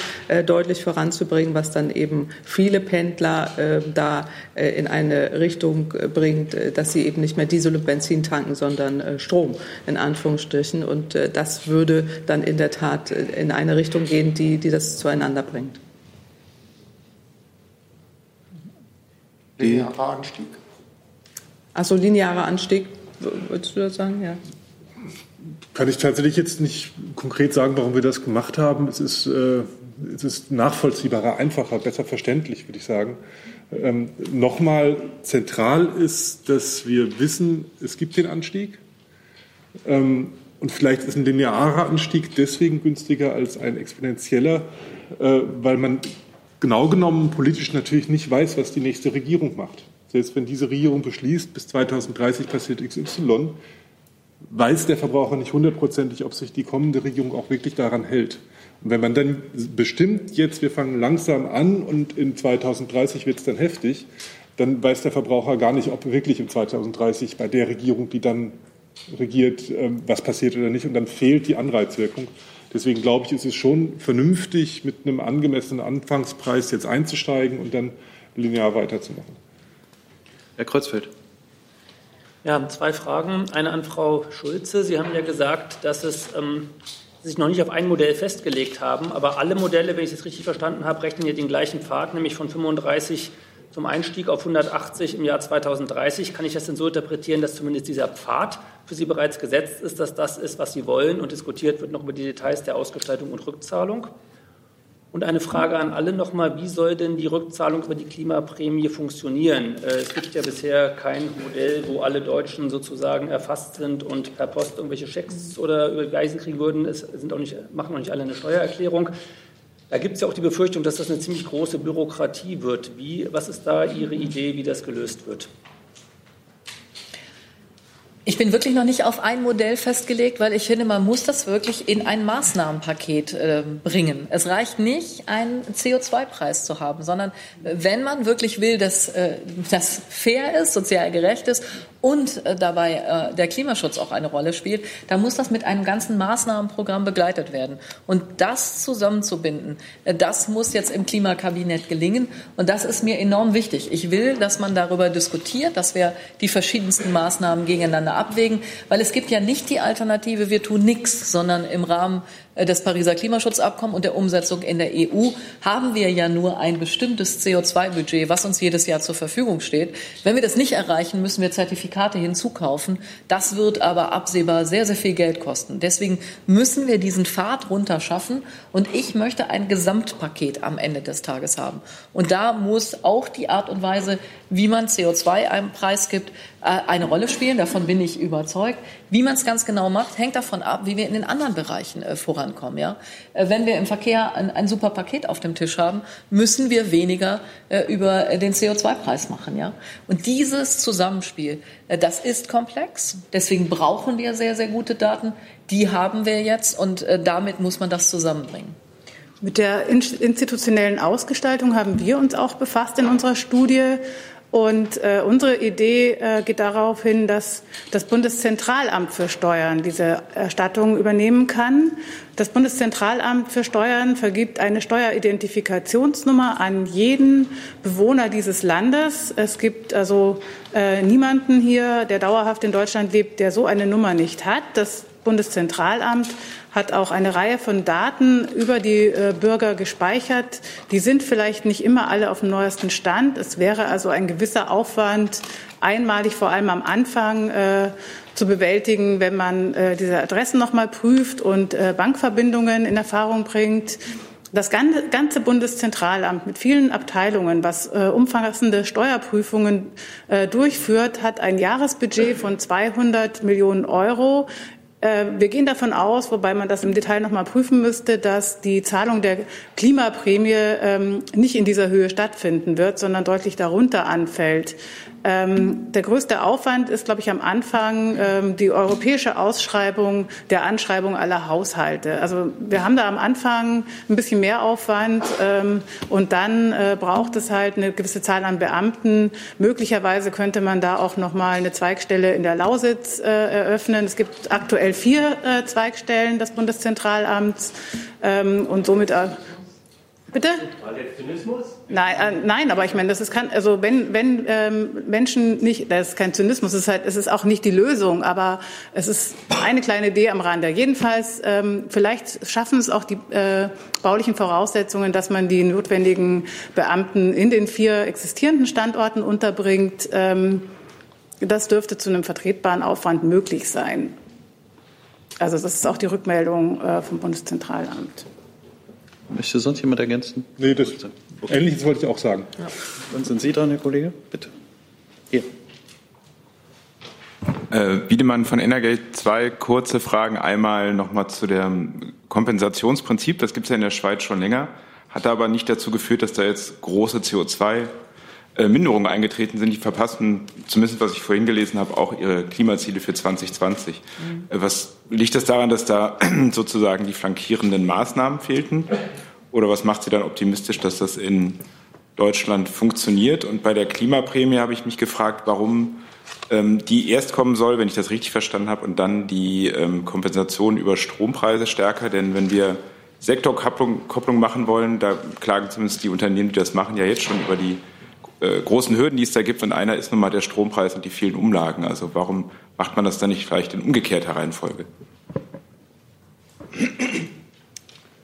deutlich voranzubringen, was dann eben viele Pendler da in eine Richtung bringt, dass sie eben nicht mehr Diesel und Benzin tanken, sondern äh, Strom in Anführungsstrichen. Und äh, das würde dann in der Tat äh, in eine Richtung gehen, die, die das zueinander bringt. Linearer Anstieg. Achso, linearer Anstieg, würdest du das sagen? Ja. Kann ich tatsächlich jetzt nicht konkret sagen, warum wir das gemacht haben. Es ist, äh, es ist nachvollziehbarer, einfacher, besser verständlich, würde ich sagen. Ähm, Nochmal zentral ist, dass wir wissen, es gibt den Anstieg. Ähm, und vielleicht ist ein linearer Anstieg deswegen günstiger als ein exponentieller, äh, weil man genau genommen politisch natürlich nicht weiß, was die nächste Regierung macht. Selbst wenn diese Regierung beschließt, bis 2030 passiert XY, weiß der Verbraucher nicht hundertprozentig, ob sich die kommende Regierung auch wirklich daran hält. Und wenn man dann bestimmt, jetzt wir fangen langsam an und in 2030 wird es dann heftig, dann weiß der Verbraucher gar nicht, ob wirklich in 2030 bei der Regierung, die dann regiert, ähm, was passiert oder nicht. Und dann fehlt die Anreizwirkung. Deswegen glaube ich, ist es schon vernünftig, mit einem angemessenen Anfangspreis jetzt einzusteigen und dann linear weiterzumachen. Herr Kreuzfeld. Ja, zwei Fragen. Eine an Frau Schulze. Sie haben ja gesagt, dass es ähm, sich noch nicht auf ein Modell festgelegt haben, aber alle Modelle, wenn ich das richtig verstanden habe, rechnen ja den gleichen Pfad, nämlich von 35 zum Einstieg auf 180 im Jahr 2030. Kann ich das denn so interpretieren, dass zumindest dieser Pfad für Sie bereits gesetzt ist, dass das ist, was Sie wollen und diskutiert wird noch über die Details der Ausgestaltung und Rückzahlung? Und eine Frage an alle nochmal, wie soll denn die Rückzahlung über die Klimaprämie funktionieren? Äh, es gibt ja bisher kein Modell, wo alle Deutschen sozusagen erfasst sind und per Post irgendwelche Schecks oder Überweisen kriegen würden. Es sind auch nicht, machen auch nicht alle eine Steuererklärung. Da gibt es ja auch die Befürchtung, dass das eine ziemlich große Bürokratie wird. Wie, was ist da Ihre Idee, wie das gelöst wird? Ich bin wirklich noch nicht auf ein Modell festgelegt, weil ich finde, man muss das wirklich in ein Maßnahmenpaket äh, bringen. Es reicht nicht, einen CO2-Preis zu haben, sondern äh, wenn man wirklich will, dass äh, das fair ist, sozial gerecht ist und äh, dabei äh, der Klimaschutz auch eine Rolle spielt, dann muss das mit einem ganzen Maßnahmenprogramm begleitet werden. Und das zusammenzubinden, äh, das muss jetzt im Klimakabinett gelingen. Und das ist mir enorm wichtig. Ich will, dass man darüber diskutiert, dass wir die verschiedensten Maßnahmen gegeneinander abwägen, weil es gibt ja nicht die Alternative, wir tun nichts, sondern im Rahmen des Pariser Klimaschutzabkommens und der Umsetzung in der EU haben wir ja nur ein bestimmtes CO2-Budget, was uns jedes Jahr zur Verfügung steht. Wenn wir das nicht erreichen, müssen wir Zertifikate hinzukaufen. Das wird aber absehbar sehr, sehr viel Geld kosten. Deswegen müssen wir diesen Pfad runterschaffen. Und ich möchte ein Gesamtpaket am Ende des Tages haben. Und da muss auch die Art und Weise, wie man CO2 einem Preis gibt, äh, eine Rolle spielen. Davon bin ich überzeugt. Wie man es ganz genau macht, hängt davon ab, wie wir in den anderen Bereichen äh, vorankommen. Ja? Äh, wenn wir im Verkehr ein, ein, super Paket auf dem Tisch haben, müssen wir weniger über den CO2-Preis machen. Ja? Und dieses Zusammenspiel, das ist komplex. Deswegen brauchen wir sehr, sehr gute Daten. Die haben wir jetzt und damit muss man das zusammenbringen. Mit der institutionellen Ausgestaltung haben wir uns auch befasst in unserer Studie. Und äh, unsere Idee äh, geht darauf hin, dass das Bundeszentralamt für Steuern diese Erstattung übernehmen kann. Das Bundeszentralamt für Steuern vergibt eine Steueridentifikationsnummer an jeden Bewohner dieses Landes. Es gibt also äh, niemanden hier, der dauerhaft in Deutschland lebt, der so eine Nummer nicht hat. Das Bundeszentralamt hat auch eine Reihe von Daten über die äh, Bürger gespeichert. Die sind vielleicht nicht immer alle auf dem neuesten Stand. Es wäre also ein gewisser Aufwand, einmalig vor allem am Anfang äh, zu bewältigen, wenn man äh, diese Adressen noch mal prüft und Bankverbindungen in Erfahrung bringt. Das ganze Bundeszentralamt mit vielen Abteilungen, was umfassende Steuerprüfungen durchführt, hat ein Jahresbudget von 200 Millionen Euro. Äh, wir gehen davon aus, wobei man das im Detail noch mal prüfen müsste, dass die Zahlung der Klimaprämie ähm, nicht in dieser Höhe stattfinden wird, sondern deutlich darunter anfällt. Ähm, der größte Aufwand ist, glaube ich, am Anfang ähm, die europäische Ausschreibung der Anschreibung aller Haushalte. Also wir haben da am Anfang ein bisschen mehr Aufwand ähm, und dann äh, braucht es halt eine gewisse Zahl an Beamten. Möglicherweise könnte man da auch noch mal eine Zweigstelle in der Lausitz äh, eröffnen. Es gibt aktuell vier äh, Zweigstellen des Bundeszentralamts ähm, und somit äh, Bitte? Nein, äh, nein, aber ich meine, das ist kann, also wenn, wenn ähm, Menschen nicht, das ist kein Zynismus, es ist halt, es ist auch nicht die Lösung, aber es ist eine kleine Idee am Rande. Jedenfalls, ähm, vielleicht schaffen es auch die äh, baulichen Voraussetzungen, dass man die notwendigen Beamten in den vier existierenden Standorten unterbringt. Ähm, das dürfte zu einem vertretbaren Aufwand möglich sein. Also das ist auch die Rückmeldung äh, vom Bundeszentralamt. Möchte sonst jemand ergänzen? Nee, das okay. Ähnliches wollte ich auch sagen. Ja. Dann sind Sie dran, Herr Kollege. Bitte. Hier. Äh, Wiedemann von Energate, zwei kurze Fragen. Einmal nochmal zu dem Kompensationsprinzip. Das gibt es ja in der Schweiz schon länger. Hat aber nicht dazu geführt, dass da jetzt große CO2-Minderungen äh, eingetreten sind. Die verpassen, zumindest was ich vorhin gelesen habe, auch ihre Klimaziele für 2020. Mhm. Äh, was liegt das daran, dass da sozusagen die flankierenden Maßnahmen fehlten? Oder was macht Sie dann optimistisch, dass das in Deutschland funktioniert? Und bei der Klimaprämie habe ich mich gefragt, warum ähm, die erst kommen soll, wenn ich das richtig verstanden habe, und dann die ähm, Kompensation über Strompreise stärker. Denn wenn wir Sektorkopplung Kopplung machen wollen, da klagen zumindest die Unternehmen, die das machen, ja jetzt schon über die äh, großen Hürden, die es da gibt. Und einer ist nun mal der Strompreis und die vielen Umlagen. Also warum macht man das dann nicht vielleicht in umgekehrter Reihenfolge?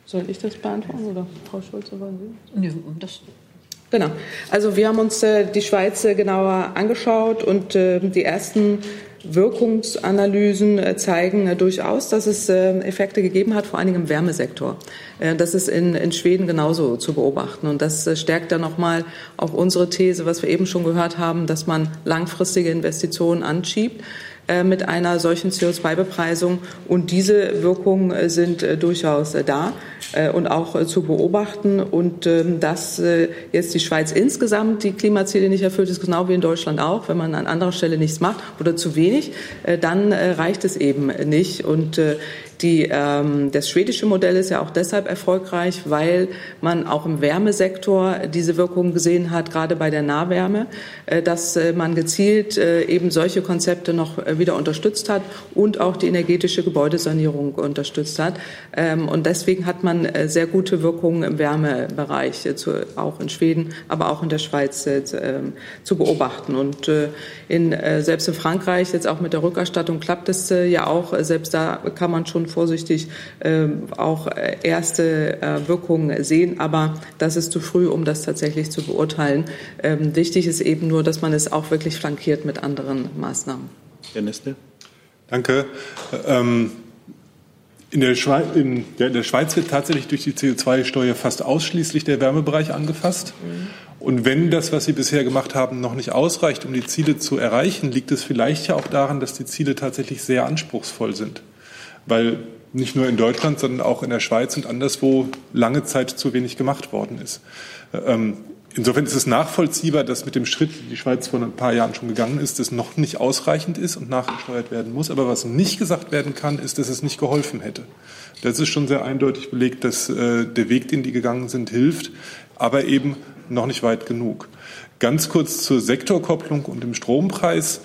Soll ich das beantworten oder Frau Schulze wollen Sie? Ja, das Genau. Also wir haben uns äh, die Schweiz äh, genauer angeschaut und äh, die ersten Wirkungsanalysen äh, zeigen äh, durchaus, dass es äh, Effekte gegeben hat, vor allen Dingen im Wärmesektor. Das ist in, in Schweden genauso zu beobachten. Und das stärkt dann nochmal auch unsere These, was wir eben schon gehört haben, dass man langfristige Investitionen anschiebt. Äh, mit einer solchen CO2-Bepreisung. Und diese Wirkungen äh, sind äh, durchaus da und auch zu beobachten. Und ähm, dass jetzt die Schweiz insgesamt die Klimaziele nicht erfüllt, ist genau wie in Deutschland auch. Wenn man an anderer Stelle nichts macht oder zu wenig, dann reicht es eben nicht. Und die, ähm, das schwedische Modell ist ja auch deshalb erfolgreich, weil man auch im Wärmesektor diese Wirkung gesehen hat, gerade bei der Nahwärme, äh, dass äh, man gezielt äh, eben solche Konzepte noch äh, wieder unterstützt hat und auch die energetische Gebäudesanierung unterstützt hat. Ähm, und deswegen hat man äh, sehr gute Wirkungen im Wärmebereich, äh, zu, auch in Schweden, aber auch in der Schweiz äh, zu, beobachten. Und in, selbst in Frankreich, jetzt auch mit der Rückerstattung, klappt es ja auch. Selbst da kann man schon vorsichtig ähm, auch äh, erste äh, Wirkungen sehen, aber das ist zu früh, um das tatsächlich zu beurteilen. Ähm, wichtig ist eben nur, dass man es auch wirklich flankiert mit anderen Maßnahmen. Herr Nestle. Danke. Ähm in der, Schweiz, in der, Schweiz, wird tatsächlich durch die CO2-Steuer fast ausschließlich der Wärmebereich angefasst. Mhm. Und wenn das, was Sie bisher gemacht haben, noch nicht ausreicht, um die Ziele zu erreichen, liegt es vielleicht ja auch daran, dass die Ziele tatsächlich sehr anspruchsvoll sind weil nicht nur in Deutschland, sondern auch in der Schweiz und anderswo lange Zeit zu wenig gemacht worden ist. Ähm, insofern ist es nachvollziehbar, dass mit dem Schritt, den die Schweiz vor ein paar Jahren schon gegangen ist, das noch nicht ausreichend ist und nachgesteuert werden muss. Aber was nicht gesagt werden kann, ist, dass es nicht geholfen hätte. Das ist schon sehr eindeutig belegt, dass äh, der Weg, den die gegangen sind, hilft, aber eben noch nicht weit genug. Ganz kurz zur Sektorkopplung und dem Strompreis.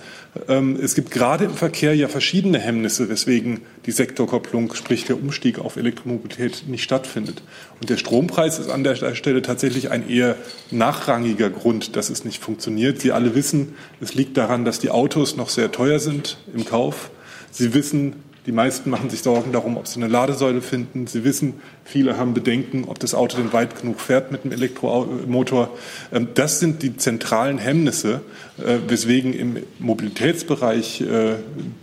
Ähm, es gibt gerade im Verkehr ja verschiedene Hemmnisse, weswegen die Sektorkopplung, sprich der Umstieg auf Elektromobilität, nicht stattfindet. Und der Strompreis ist an der Stelle tatsächlich ein eher nachrangiger Grund, dass es nicht funktioniert. Sie alle wissen, es liegt daran, dass die Autos noch sehr teuer sind im Kauf. Sie wissen, die meisten machen sich Sorgen darum, ob sie eine Ladesäule finden. Sie wissen, viele haben Bedenken, ob das Auto denn weit genug fährt mit dem Elektromotor. Ähm, das sind die zentralen Hemmnisse, äh, weswegen im Mobilitätsbereich äh,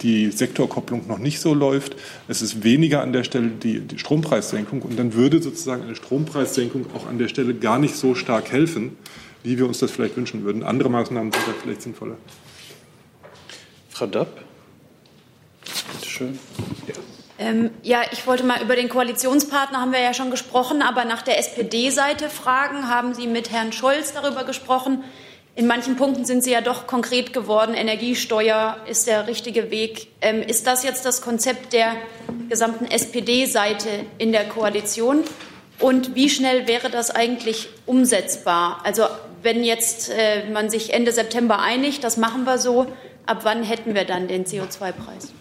die Sektorkopplung noch nicht so läuft. Es ist weniger an der Stelle die, die Strompreissenkung und dann würde sozusagen eine Strompreissenkung auch an der Stelle gar nicht so stark helfen, wie wir uns das vielleicht wünschen würden. Andere Maßnahmen sind da vielleicht sinnvoller. Frau Dapp. Bitte schön. Ja. Ähm, ja, ich wollte mal über den Koalitionspartner haben wir ja schon gesprochen, aber nach der SPD-Seite fragen. Haben Sie mit Herrn Scholz darüber gesprochen? In manchen Punkten sind Sie ja doch konkret geworden. Energiesteuer ist der richtige Weg. Ähm, ist das jetzt das Konzept der gesamten SPD-Seite in der Koalition? Und wie schnell wäre das eigentlich umsetzbar? Also wenn jetzt äh, man sich Ende September einigt, das machen wir so, ab wann hätten wir dann den CO2-Preis?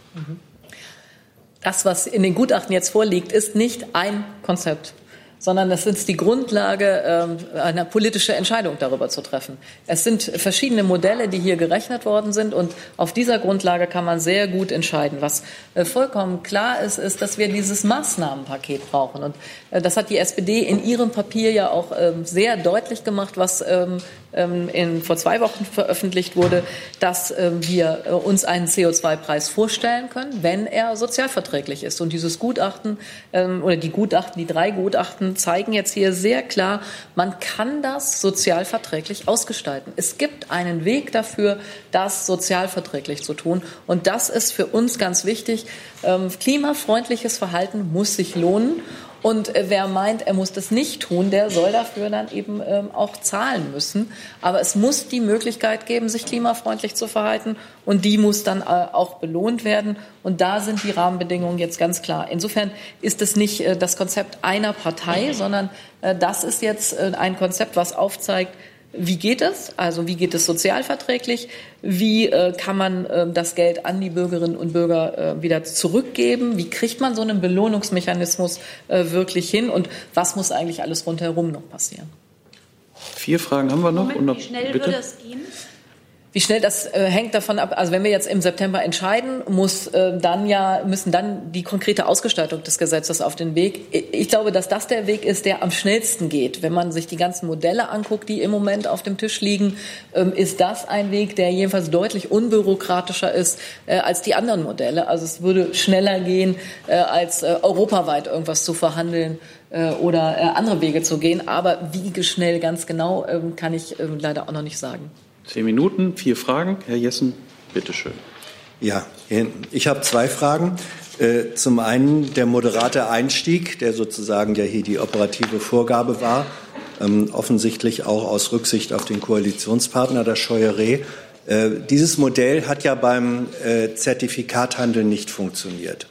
Das, was in den Gutachten jetzt vorliegt, ist nicht ein Konzept sondern es ist die Grundlage äh, einer politischen Entscheidung darüber zu treffen. Es sind verschiedene Modelle, die hier gerechnet worden sind und auf dieser Grundlage kann man sehr gut entscheiden. Was äh, vollkommen klar ist, ist, dass wir dieses Maßnahmenpaket brauchen und äh, das hat die SPD in ihrem Papier ja auch ähm, sehr deutlich gemacht, was ähm, in, vor zwei Wochen veröffentlicht wurde, dass ähm, wir äh, uns einen CO2-Preis vorstellen können, wenn er sozialverträglich ist. Und dieses Gutachten ähm, oder die Gutachten, die drei Gutachten zeigen jetzt hier sehr klar, man kann das sozialverträglich ausgestalten. Es gibt einen Weg dafür, das sozialverträglich zu tun. Und das ist für uns ganz wichtig. Klimafreundliches Verhalten muss sich lohnen. Und äh, wer meint, er muss das nicht tun, der soll dafür dann eben ähm, auch zahlen müssen. Aber es muss die Möglichkeit geben, sich klimafreundlich zu verhalten. Und die muss dann äh, auch belohnt werden. Und da sind die Rahmenbedingungen jetzt ganz klar. Insofern ist es nicht äh, das Konzept einer Partei, sondern äh, das ist jetzt äh, ein Konzept, was aufzeigt, wie geht es? Also wie geht es sozialverträglich? Wie äh, kann man äh, das Geld an die Bürgerinnen und Bürger äh, wieder zurückgeben? Wie kriegt man so einen Belohnungsmechanismus äh, wirklich hin? Und was muss eigentlich alles rundherum noch passieren? Vier Fragen haben wir noch. Moment, wie schnell bitte? würde es gehen? Wie schnell das äh, hängt davon ab. Also wenn wir jetzt im September entscheiden, muss äh, dann ja müssen dann die konkrete Ausgestaltung des Gesetzes auf den Weg. Ich glaube, dass das der Weg ist, der am schnellsten geht. Wenn man sich die ganzen Modelle anguckt, die im Moment auf dem Tisch liegen, ähm, ist das ein Weg, der jedenfalls deutlich unbürokratischer ist äh, als die anderen Modelle. Also es würde schneller gehen, äh, als äh, europaweit irgendwas zu verhandeln äh, oder äh, andere Wege zu gehen. Aber wie schnell ganz genau, ähm, kann ich ähm, leider auch noch nicht sagen. Zehn Minuten, vier Fragen. Herr Jessen, bitteschön. Ja, ich habe zwei Fragen. Äh, zum einen der moderate Einstieg, der sozusagen ja hier die operative Vorgabe war, ähm, offensichtlich auch aus Rücksicht auf den Koalitionspartner der Scheuerei. Äh, dieses Modell hat ja beim äh, Zertifikathandel nicht funktioniert.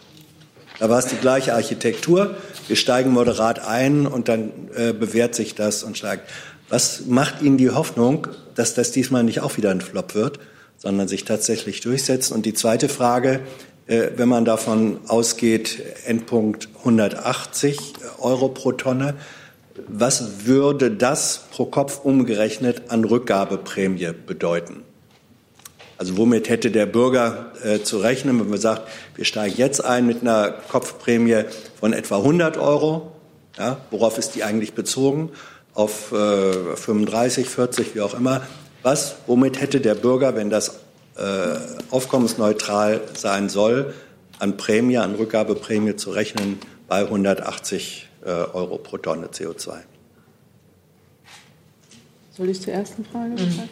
Da war es die gleiche Architektur. Wir steigen moderat ein und dann bewährt sich das und steigt. Was macht Ihnen die Hoffnung, dass das diesmal nicht auch wieder ein Flop wird, sondern sich tatsächlich durchsetzt? Und die zweite Frage, äh, wenn man davon ausgeht, Endpunkt 180 Euro pro Tonne, was würde das pro Kopf umgerechnet an Rückgabeprämie bedeuten? Also womit hätte der Bürger äh, zu rechnen, wenn man sagt, wir steigen jetzt ein mit einer Kopfprämie von etwa 100 Euro? Ja, worauf ist die eigentlich bezogen? Auf äh, 35, 40, wie auch immer. Was, womit hätte der Bürger, wenn das äh, aufkommensneutral sein soll, an Prämie, an Rückgabeprämie zu rechnen bei 180 äh, Euro pro Tonne CO2? Soll ich zur ersten Frage mhm.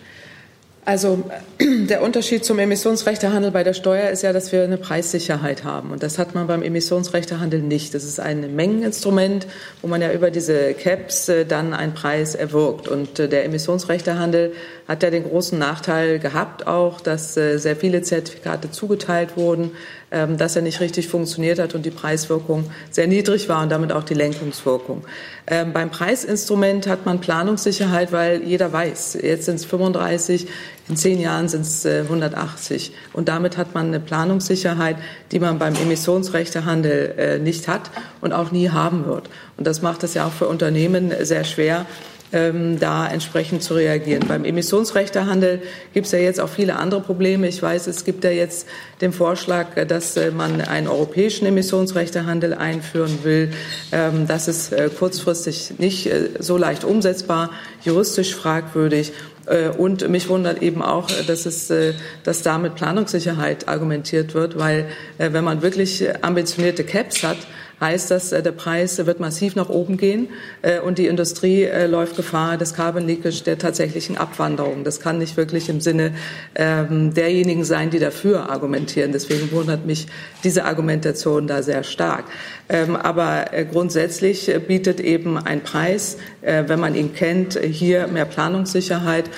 Also der Unterschied zum Emissionsrechtehandel bei der Steuer ist ja, dass wir eine Preissicherheit haben. Und das hat man beim Emissionsrechtehandel nicht. Das ist ein Mengeninstrument, wo man ja über diese Caps äh, dann einen Preis erwirkt. Und äh, der Emissionsrechtehandel hat ja den großen Nachteil gehabt auch, dass äh, sehr viele Zertifikate zugeteilt wurden, ähm, dass er nicht richtig funktioniert hat und die Preiswirkung sehr niedrig war und damit auch die Lenkungswirkung. Ähm, beim Preisinstrument hat man Planungssicherheit, weil jeder weiß, jetzt sind es 35, in zehn Jahren sind es 180. Und damit hat man eine Planungssicherheit, die man beim Emissionsrechtehandel nicht hat und auch nie haben wird. Und das macht es ja auch für Unternehmen sehr schwer, ähm, da entsprechend zu reagieren. Beim Emissionsrechtehandel gibt es ja jetzt auch viele andere Probleme. Ich weiß, es gibt ja jetzt den Vorschlag, dass äh, man einen europäischen Emissionsrechtehandel einführen will. Ähm, das ist äh, kurzfristig nicht äh, so leicht umsetzbar, juristisch fragwürdig. Äh, und mich wundert eben auch, dass, es, äh, dass da mit Planungssicherheit argumentiert wird, weil äh, wenn man wirklich ambitionierte Caps hat, heißt das, äh, der Preis wird massiv nach oben gehen äh, und die Industrie äh, läuft Gefahr des Carbon Leakage, der tatsächlichen Abwanderung. Das kann nicht wirklich im Sinne ähm, derjenigen sein, die dafür argumentieren. Deswegen wundert mich diese Argumentation da sehr stark. Ähm, aber grundsätzlich bietet eben ein Preis, wenn man ihn kennt, hier mehr Planungssicherheit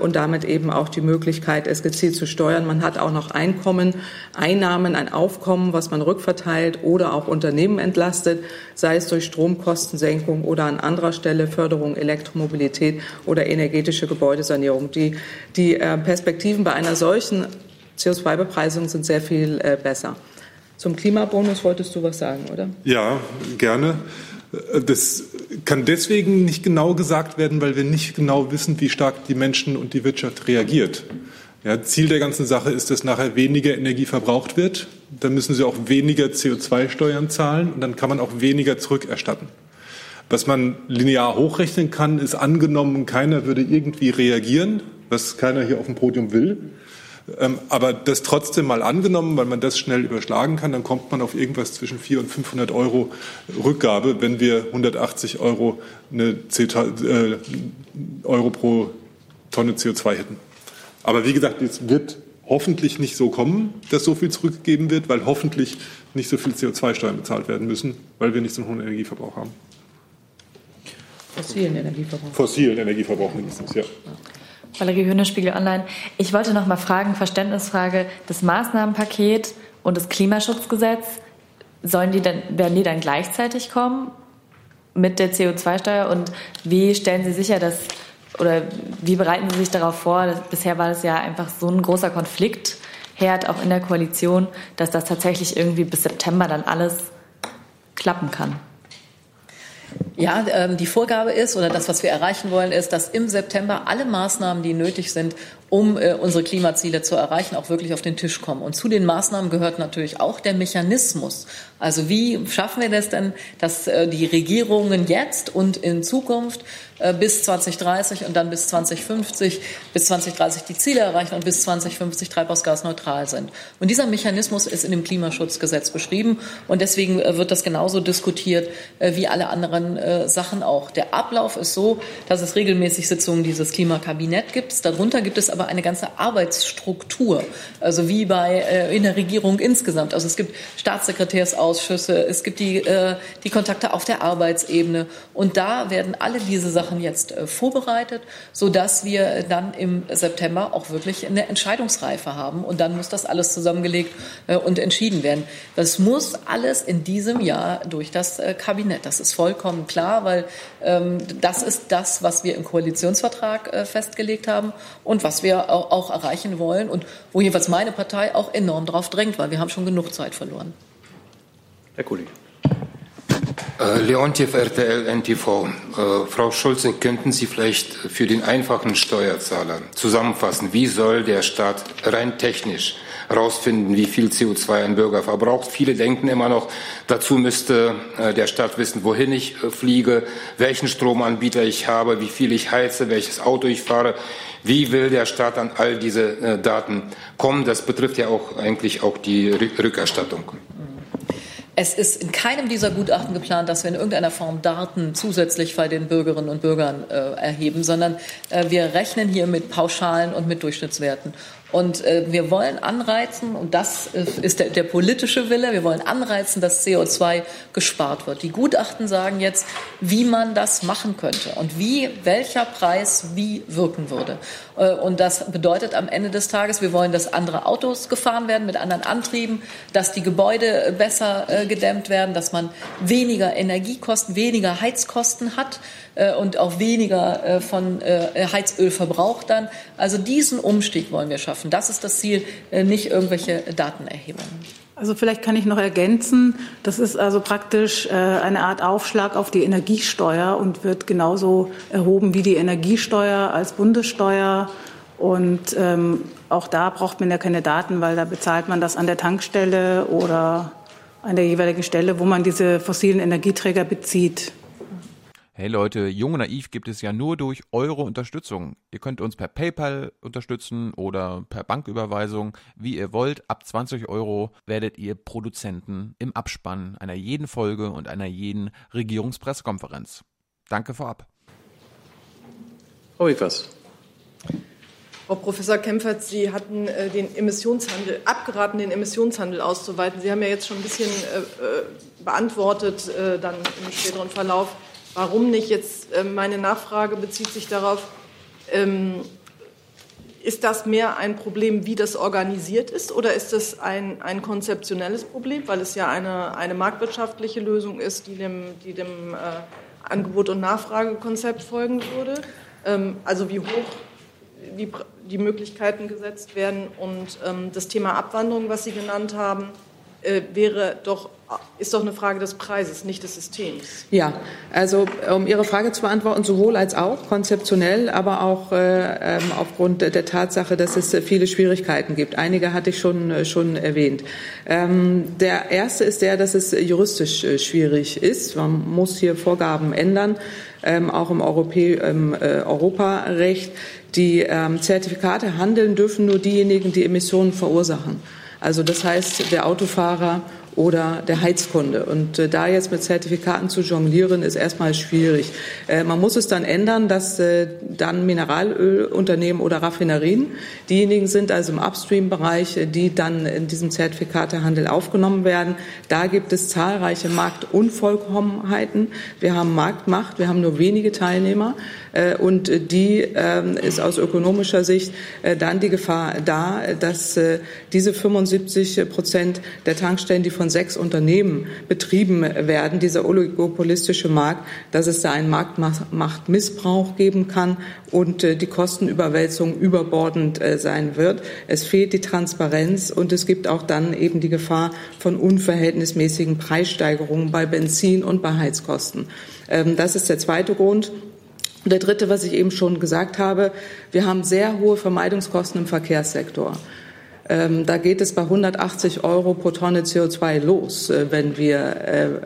und damit eben auch die Möglichkeit, es gezielt zu steuern. Man hat auch noch Einkommen, Einnahmen, ein Aufkommen, was man rückverteilt oder auch Unternehmen entlastet, sei es durch Stromkostensenkung oder an anderer Stelle Förderung Elektromobilität oder energetische Gebäudesanierung. Die, die äh, Perspektiven bei einer solchen CO2-Bepreisung sind sehr viel äh, besser. Zum Klimabonus wolltest du was sagen, oder? Ja, gerne. Das kann deswegen nicht genau gesagt werden, weil wir nicht genau wissen, wie stark die Menschen und die Wirtschaft reagiert. Ja, Ziel der ganzen Sache ist, dass nachher weniger Energie verbraucht wird. Dann müssen Sie auch weniger CO2-Steuern zahlen und dann kann man auch weniger zurückerstatten. Was man linear hochrechnen kann, ist angenommen, keiner würde irgendwie reagieren, was keiner hier auf dem Podium will. Ähm, aber das trotzdem mal angenommen, weil man das schnell überschlagen kann, dann kommt man auf irgendwas zwischen 400 und 500 Euro Rückgabe, wenn wir 180 Euro, eine äh, Euro pro Tonne CO2 hätten. Aber wie gesagt, es wird hoffentlich nicht so kommen, dass so viel zurückgegeben wird, weil hoffentlich nicht so viel CO2-Steuern bezahlt werden müssen, weil wir nicht so einen hohen Energieverbrauch haben. Fossilen Energieverbrauch. Fossilen Energieverbrauch mindestens, ja. Valerie Höhner, Spiegel Online. Ich wollte noch mal fragen, Verständnisfrage, das Maßnahmenpaket und das Klimaschutzgesetz, sollen die dann, werden die dann gleichzeitig kommen mit der CO2-Steuer und wie stellen Sie sicher, dass oder wie bereiten Sie sich darauf vor? Bisher war das ja einfach so ein großer Konfliktherd auch in der Koalition, dass das tatsächlich irgendwie bis September dann alles klappen kann. Ja, ähm, die Vorgabe ist oder das, was wir erreichen wollen, ist, dass im September alle Maßnahmen, die nötig sind, um äh, unsere Klimaziele zu erreichen, auch wirklich auf den Tisch kommen. Und zu den Maßnahmen gehört natürlich auch der Mechanismus. Also wie schaffen wir das denn, dass äh, die Regierungen jetzt und in Zukunft äh, bis 2030 und dann bis 2050, bis 2030 die Ziele erreichen und bis 2050 treibhausgasneutral sind. Und dieser Mechanismus ist in dem Klimaschutzgesetz beschrieben und deswegen äh, wird das genauso diskutiert äh, wie alle anderen äh, Sachen auch. Der Ablauf ist so, dass es regelmäßig Sitzungen dieses Klimakabinett gibt. Darunter gibt es aber eine ganze Arbeitsstruktur, also wie bei äh, in der Regierung insgesamt. Also es gibt Staatssekretärsausschüsse, es gibt die, äh, die Kontakte auf der Arbeitsebene und da werden alle diese Sachen jetzt äh, vorbereitet, so dass wir dann im September auch wirklich eine Entscheidungsreife haben und dann muss das alles zusammengelegt äh, und entschieden werden. Das muss alles in diesem Jahr durch das äh, Kabinett. Das ist vollkommen klar, weil ähm, das ist das, was wir im Koalitionsvertrag äh, festgelegt haben und was wir wir auch, erreichen wollen und wo jeweils meine Partei auch enorm darauf drängt, weil wir haben schon genug Zeit verloren. Herr Kollege. Äh, Leontiev, RTL, NTV. Äh, Frau Schulze, könnten Sie vielleicht für den einfachen Steuerzahler zusammenfassen, wie soll der Staat rein technisch herausfinden, wie viel CO2 ein Bürger verbraucht. Viele denken immer noch, dazu müsste äh, der Staat wissen, wohin ich äh, fliege, welchen Stromanbieter ich habe, wie viel ich heize, welches Auto ich fahre. Wie will der Staat an all diese äh, Daten kommen? Das betrifft ja auch eigentlich auch die Rückerstattung. Es ist in keinem dieser Gutachten geplant, dass wir in irgendeiner Form Daten zusätzlich bei den Bürgerinnen und Bürgern äh, erheben, sondern äh, wir rechnen hier mit Pauschalen und mit Durchschnittswerten. Und äh, wir wollen anreizen, und das ist der, der, politische Wille, wir wollen anreizen, dass CO2 gespart wird. Die Gutachten sagen jetzt, wie man das machen könnte und wie, welcher Preis wie wirken würde. Äh, und das bedeutet am Ende des Tages, wir wollen, dass andere Autos gefahren werden mit anderen Antrieben, dass die Gebäude besser äh, gedämmt werden, dass man weniger Energiekosten, weniger Heizkosten hat äh, und auch weniger von Heizöl verbraucht dann. Also diesen Umstieg wollen wir schaffen. Das ist das Ziel, nicht irgendwelche Datenerhebungen. Also vielleicht kann ich noch ergänzen, das ist also praktisch äh, eine Art Aufschlag auf die Energiesteuer und wird genauso erhoben wie die Energiesteuer als Bundessteuer. Und ähm, auch da braucht man ja keine Daten, weil da bezahlt man das an der Tankstelle oder an der jeweiligen Stelle, wo man diese fossilen Energieträger bezieht. Hey Leute, Jung und Naiv gibt es ja nur durch eure Unterstützung. Ihr könnt uns per PayPal unterstützen oder per Banküberweisung, wie ihr wollt. Ab 20 Euro werdet ihr Produzenten im Abspann einer jeden Folge und einer jeden Regierungspressekonferenz. Danke vorab. Frau Evers. Frau Professor Kempfert, Sie hatten äh, den Emissionshandel abgeraten, den Emissionshandel auszuweiten. Sie haben ja jetzt schon ein bisschen äh, äh beantwortet, äh, dann im späteren Verlauf Warum nicht? Jetzt äh, meine Nachfrage bezieht sich darauf, ähm, ist das mehr ein Problem, wie das organisiert ist, oder ist das ein, ein konzeptionelles Problem, weil es ja eine, eine marktwirtschaftliche Lösung ist, die dem, die dem äh, Angebot- und Nachfragekonzept folgen würde? Ähm, also wie hoch die, die Möglichkeiten gesetzt werden und ähm, das Thema Abwanderung, was Sie genannt haben, äh, wäre doch ist doch eine Frage des Preises, nicht des Systems. Ja, also um Ihre Frage zu beantworten, sowohl als auch konzeptionell, aber auch äh, ähm, aufgrund der Tatsache, dass es viele Schwierigkeiten gibt. Einige hatte ich schon, äh, schon erwähnt. Ähm, der erste ist der, dass es juristisch äh, schwierig ist. Man muss hier Vorgaben ändern, ähm, auch im, Europä im äh, Europarecht. Die ähm, Zertifikate handeln dürfen nur diejenigen, die Emissionen verursachen. Also das heißt, der Autofahrer oder der Heizkunde. Und äh, da jetzt mit Zertifikaten zu jonglieren, ist erstmal schwierig. Äh, man muss es dann ändern, dass äh, dann Mineralölunternehmen oder Raffinerien diejenigen sind, also im Upstream-Bereich, äh, die dann in diesem Zertifikatehandel aufgenommen werden. Da gibt es zahlreiche Marktunvollkommenheiten. Wir haben Marktmacht, wir haben nur wenige Teilnehmer. Äh, und die ähm, ist aus ökonomischer Sicht äh, dann die Gefahr da, dass diese 75 Prozent der Tankstellen, die von sechs Unternehmen betrieben werden, dieser oligopolistische Markt, dass es da einen Marktmachtmissbrauch geben kann und die Kostenüberwälzung überbordend sein wird. Es fehlt die Transparenz und es gibt auch dann eben die Gefahr von unverhältnismäßigen Preissteigerungen bei Benzin und bei Heizkosten. Ähm, das ist der zweite Grund. Und der dritte, was ich eben schon gesagt habe, wir haben sehr hohe Vermeidungskosten im Verkehrssektor. Ähm, da geht es bei 180 Euro pro Tonne CO2 los, äh, wenn wir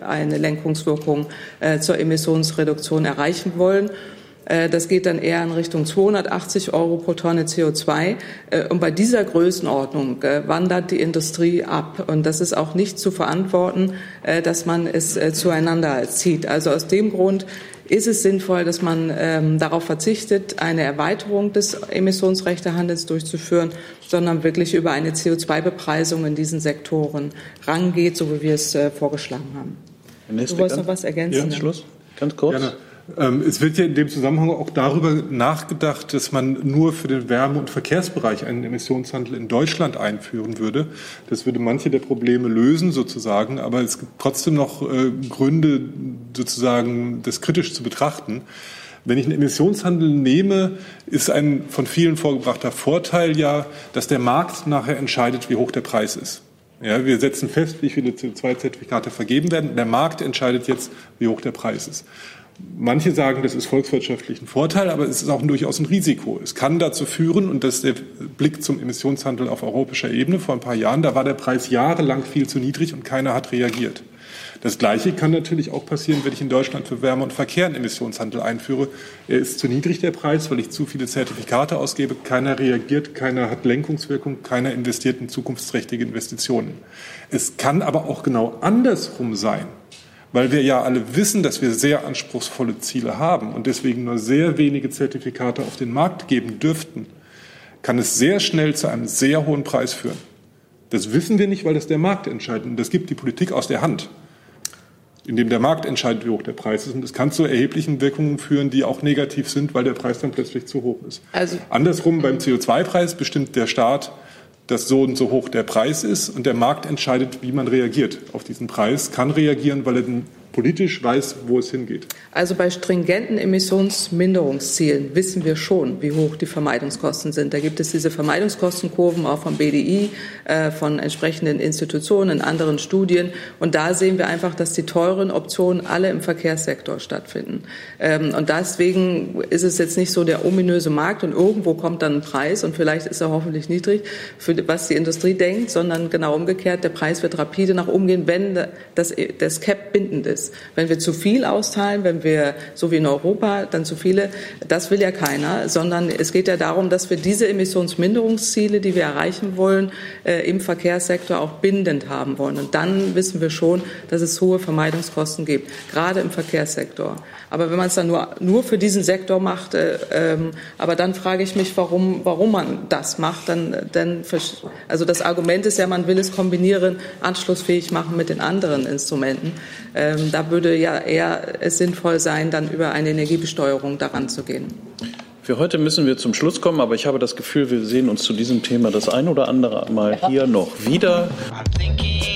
äh, eine Lenkungswirkung äh, zur Emissionsreduktion erreichen wollen. Äh, das geht dann eher in Richtung 280 Euro pro Tonne CO2. Äh, und bei dieser Größenordnung äh, wandert die Industrie ab. Und das ist auch nicht zu verantworten, dass man es zueinander zieht. Also aus dem Grund ist es sinnvoll, dass man ähm, darauf verzichtet, eine Erweiterung des Emissionsrechtehandels durchzuführen, sondern wirklich über eine CO2-Bepreisung in diesen Sektoren rangeht, so wie wir es äh, vorgeschlagen haben. Du wolltest noch was ergänzen? Ja, Schluss. Ganz kurz. Gerne. Ähm, es wird ja in dem Zusammenhang auch darüber nachgedacht, dass man nur für den Wärme- und Verkehrsbereich einen Emissionshandel in Deutschland einführen würde. Das würde manche der Probleme lösen sozusagen, aber es gibt trotzdem noch äh, Gründe sozusagen, das kritisch zu betrachten. Wenn ich einen Emissionshandel nehme, ist ein von vielen vorgebrachter Vorteil ja, dass der Markt nachher entscheidet, wie hoch der Preis ist. Ja, wir setzen fest, wie viele CO2-Zertifikate vergeben werden. Der Markt entscheidet jetzt, wie hoch der Preis ist. Manche sagen, das ist volkswirtschaftlich ein Vorteil, aber es ist auch durchaus ein Risiko. Es kann dazu führen, und das ist der Blick zum Emissionshandel auf europäischer Ebene vor ein paar Jahren, da war der Preis jahrelang viel zu niedrig und keiner hat reagiert. Das Gleiche kann natürlich auch passieren, wenn ich in Deutschland für Wärme und Verkehr einen Emissionshandel einführe. Er ist zu niedrig, der Preis, weil ich zu viele Zertifikate ausgebe. Keiner reagiert, keiner hat Lenkungswirkung, keiner investiert in zukunftsträchtige Investitionen. Es kann aber auch genau andersrum sein weil wir ja alle wissen, dass wir sehr anspruchsvolle Ziele haben und deswegen nur sehr wenige Zertifikate auf den Markt geben dürften, kann es sehr schnell zu einem sehr hohen Preis führen. Das wissen wir nicht, weil das der Markt entscheidet. Und das gibt die Politik aus der Hand, indem der Markt entscheidet, wie hoch der Preis ist. Und es kann zu erheblichen Wirkungen führen, die auch negativ sind, weil der Preis dann plötzlich zu hoch ist. Also Andersrum beim CO2-Preis bestimmt der Staat, dass so und so hoch der Preis ist und der Markt entscheidet, wie man reagiert auf diesen Preis, kann reagieren, weil er den politisch weiß, wo es hingeht. Also bei stringenten Emissionsminderungszielen wissen wir schon, wie hoch die Vermeidungskosten sind. Da gibt es diese Vermeidungskostenkurven auch vom BDI, äh, von entsprechenden Institutionen, in anderen Studien. Und da sehen wir einfach, dass die teuren Optionen alle im Verkehrssektor stattfinden. Ähm, und deswegen ist es jetzt nicht so der ominöse Markt und irgendwo kommt dann ein Preis und vielleicht ist er hoffentlich niedrig, für was die Industrie denkt, sondern genau umgekehrt, der Preis wird rapide nach oben gehen, wenn das, das Cap bindend ist ist. Wenn wir zu viel austeilen, wenn wir, so wie in Europa, dann zu viele, das will ja keiner, sondern es geht ja darum, dass wir diese Emissionsminderungsziele, die wir erreichen wollen, äh, im Verkehrssektor auch bindend haben wollen. Und dann wissen wir schon, dass es hohe Vermeidungskosten gibt, gerade im Verkehrssektor. Aber wenn man es dann nur, nur für diesen Sektor macht, äh, ähm, aber dann frage ich mich, warum, warum man das macht. Dann, dann, also das Argument ist ja, man will es kombinieren, anschlussfähig machen mit den anderen Instrumenten. Ähm, da würde ja eher es sinnvoll sein, dann über eine Energiebesteuerung daran zu gehen. Für heute müssen wir zum Schluss kommen, aber ich habe das Gefühl, wir sehen uns zu diesem Thema das ein oder andere Mal hier noch wieder. I'm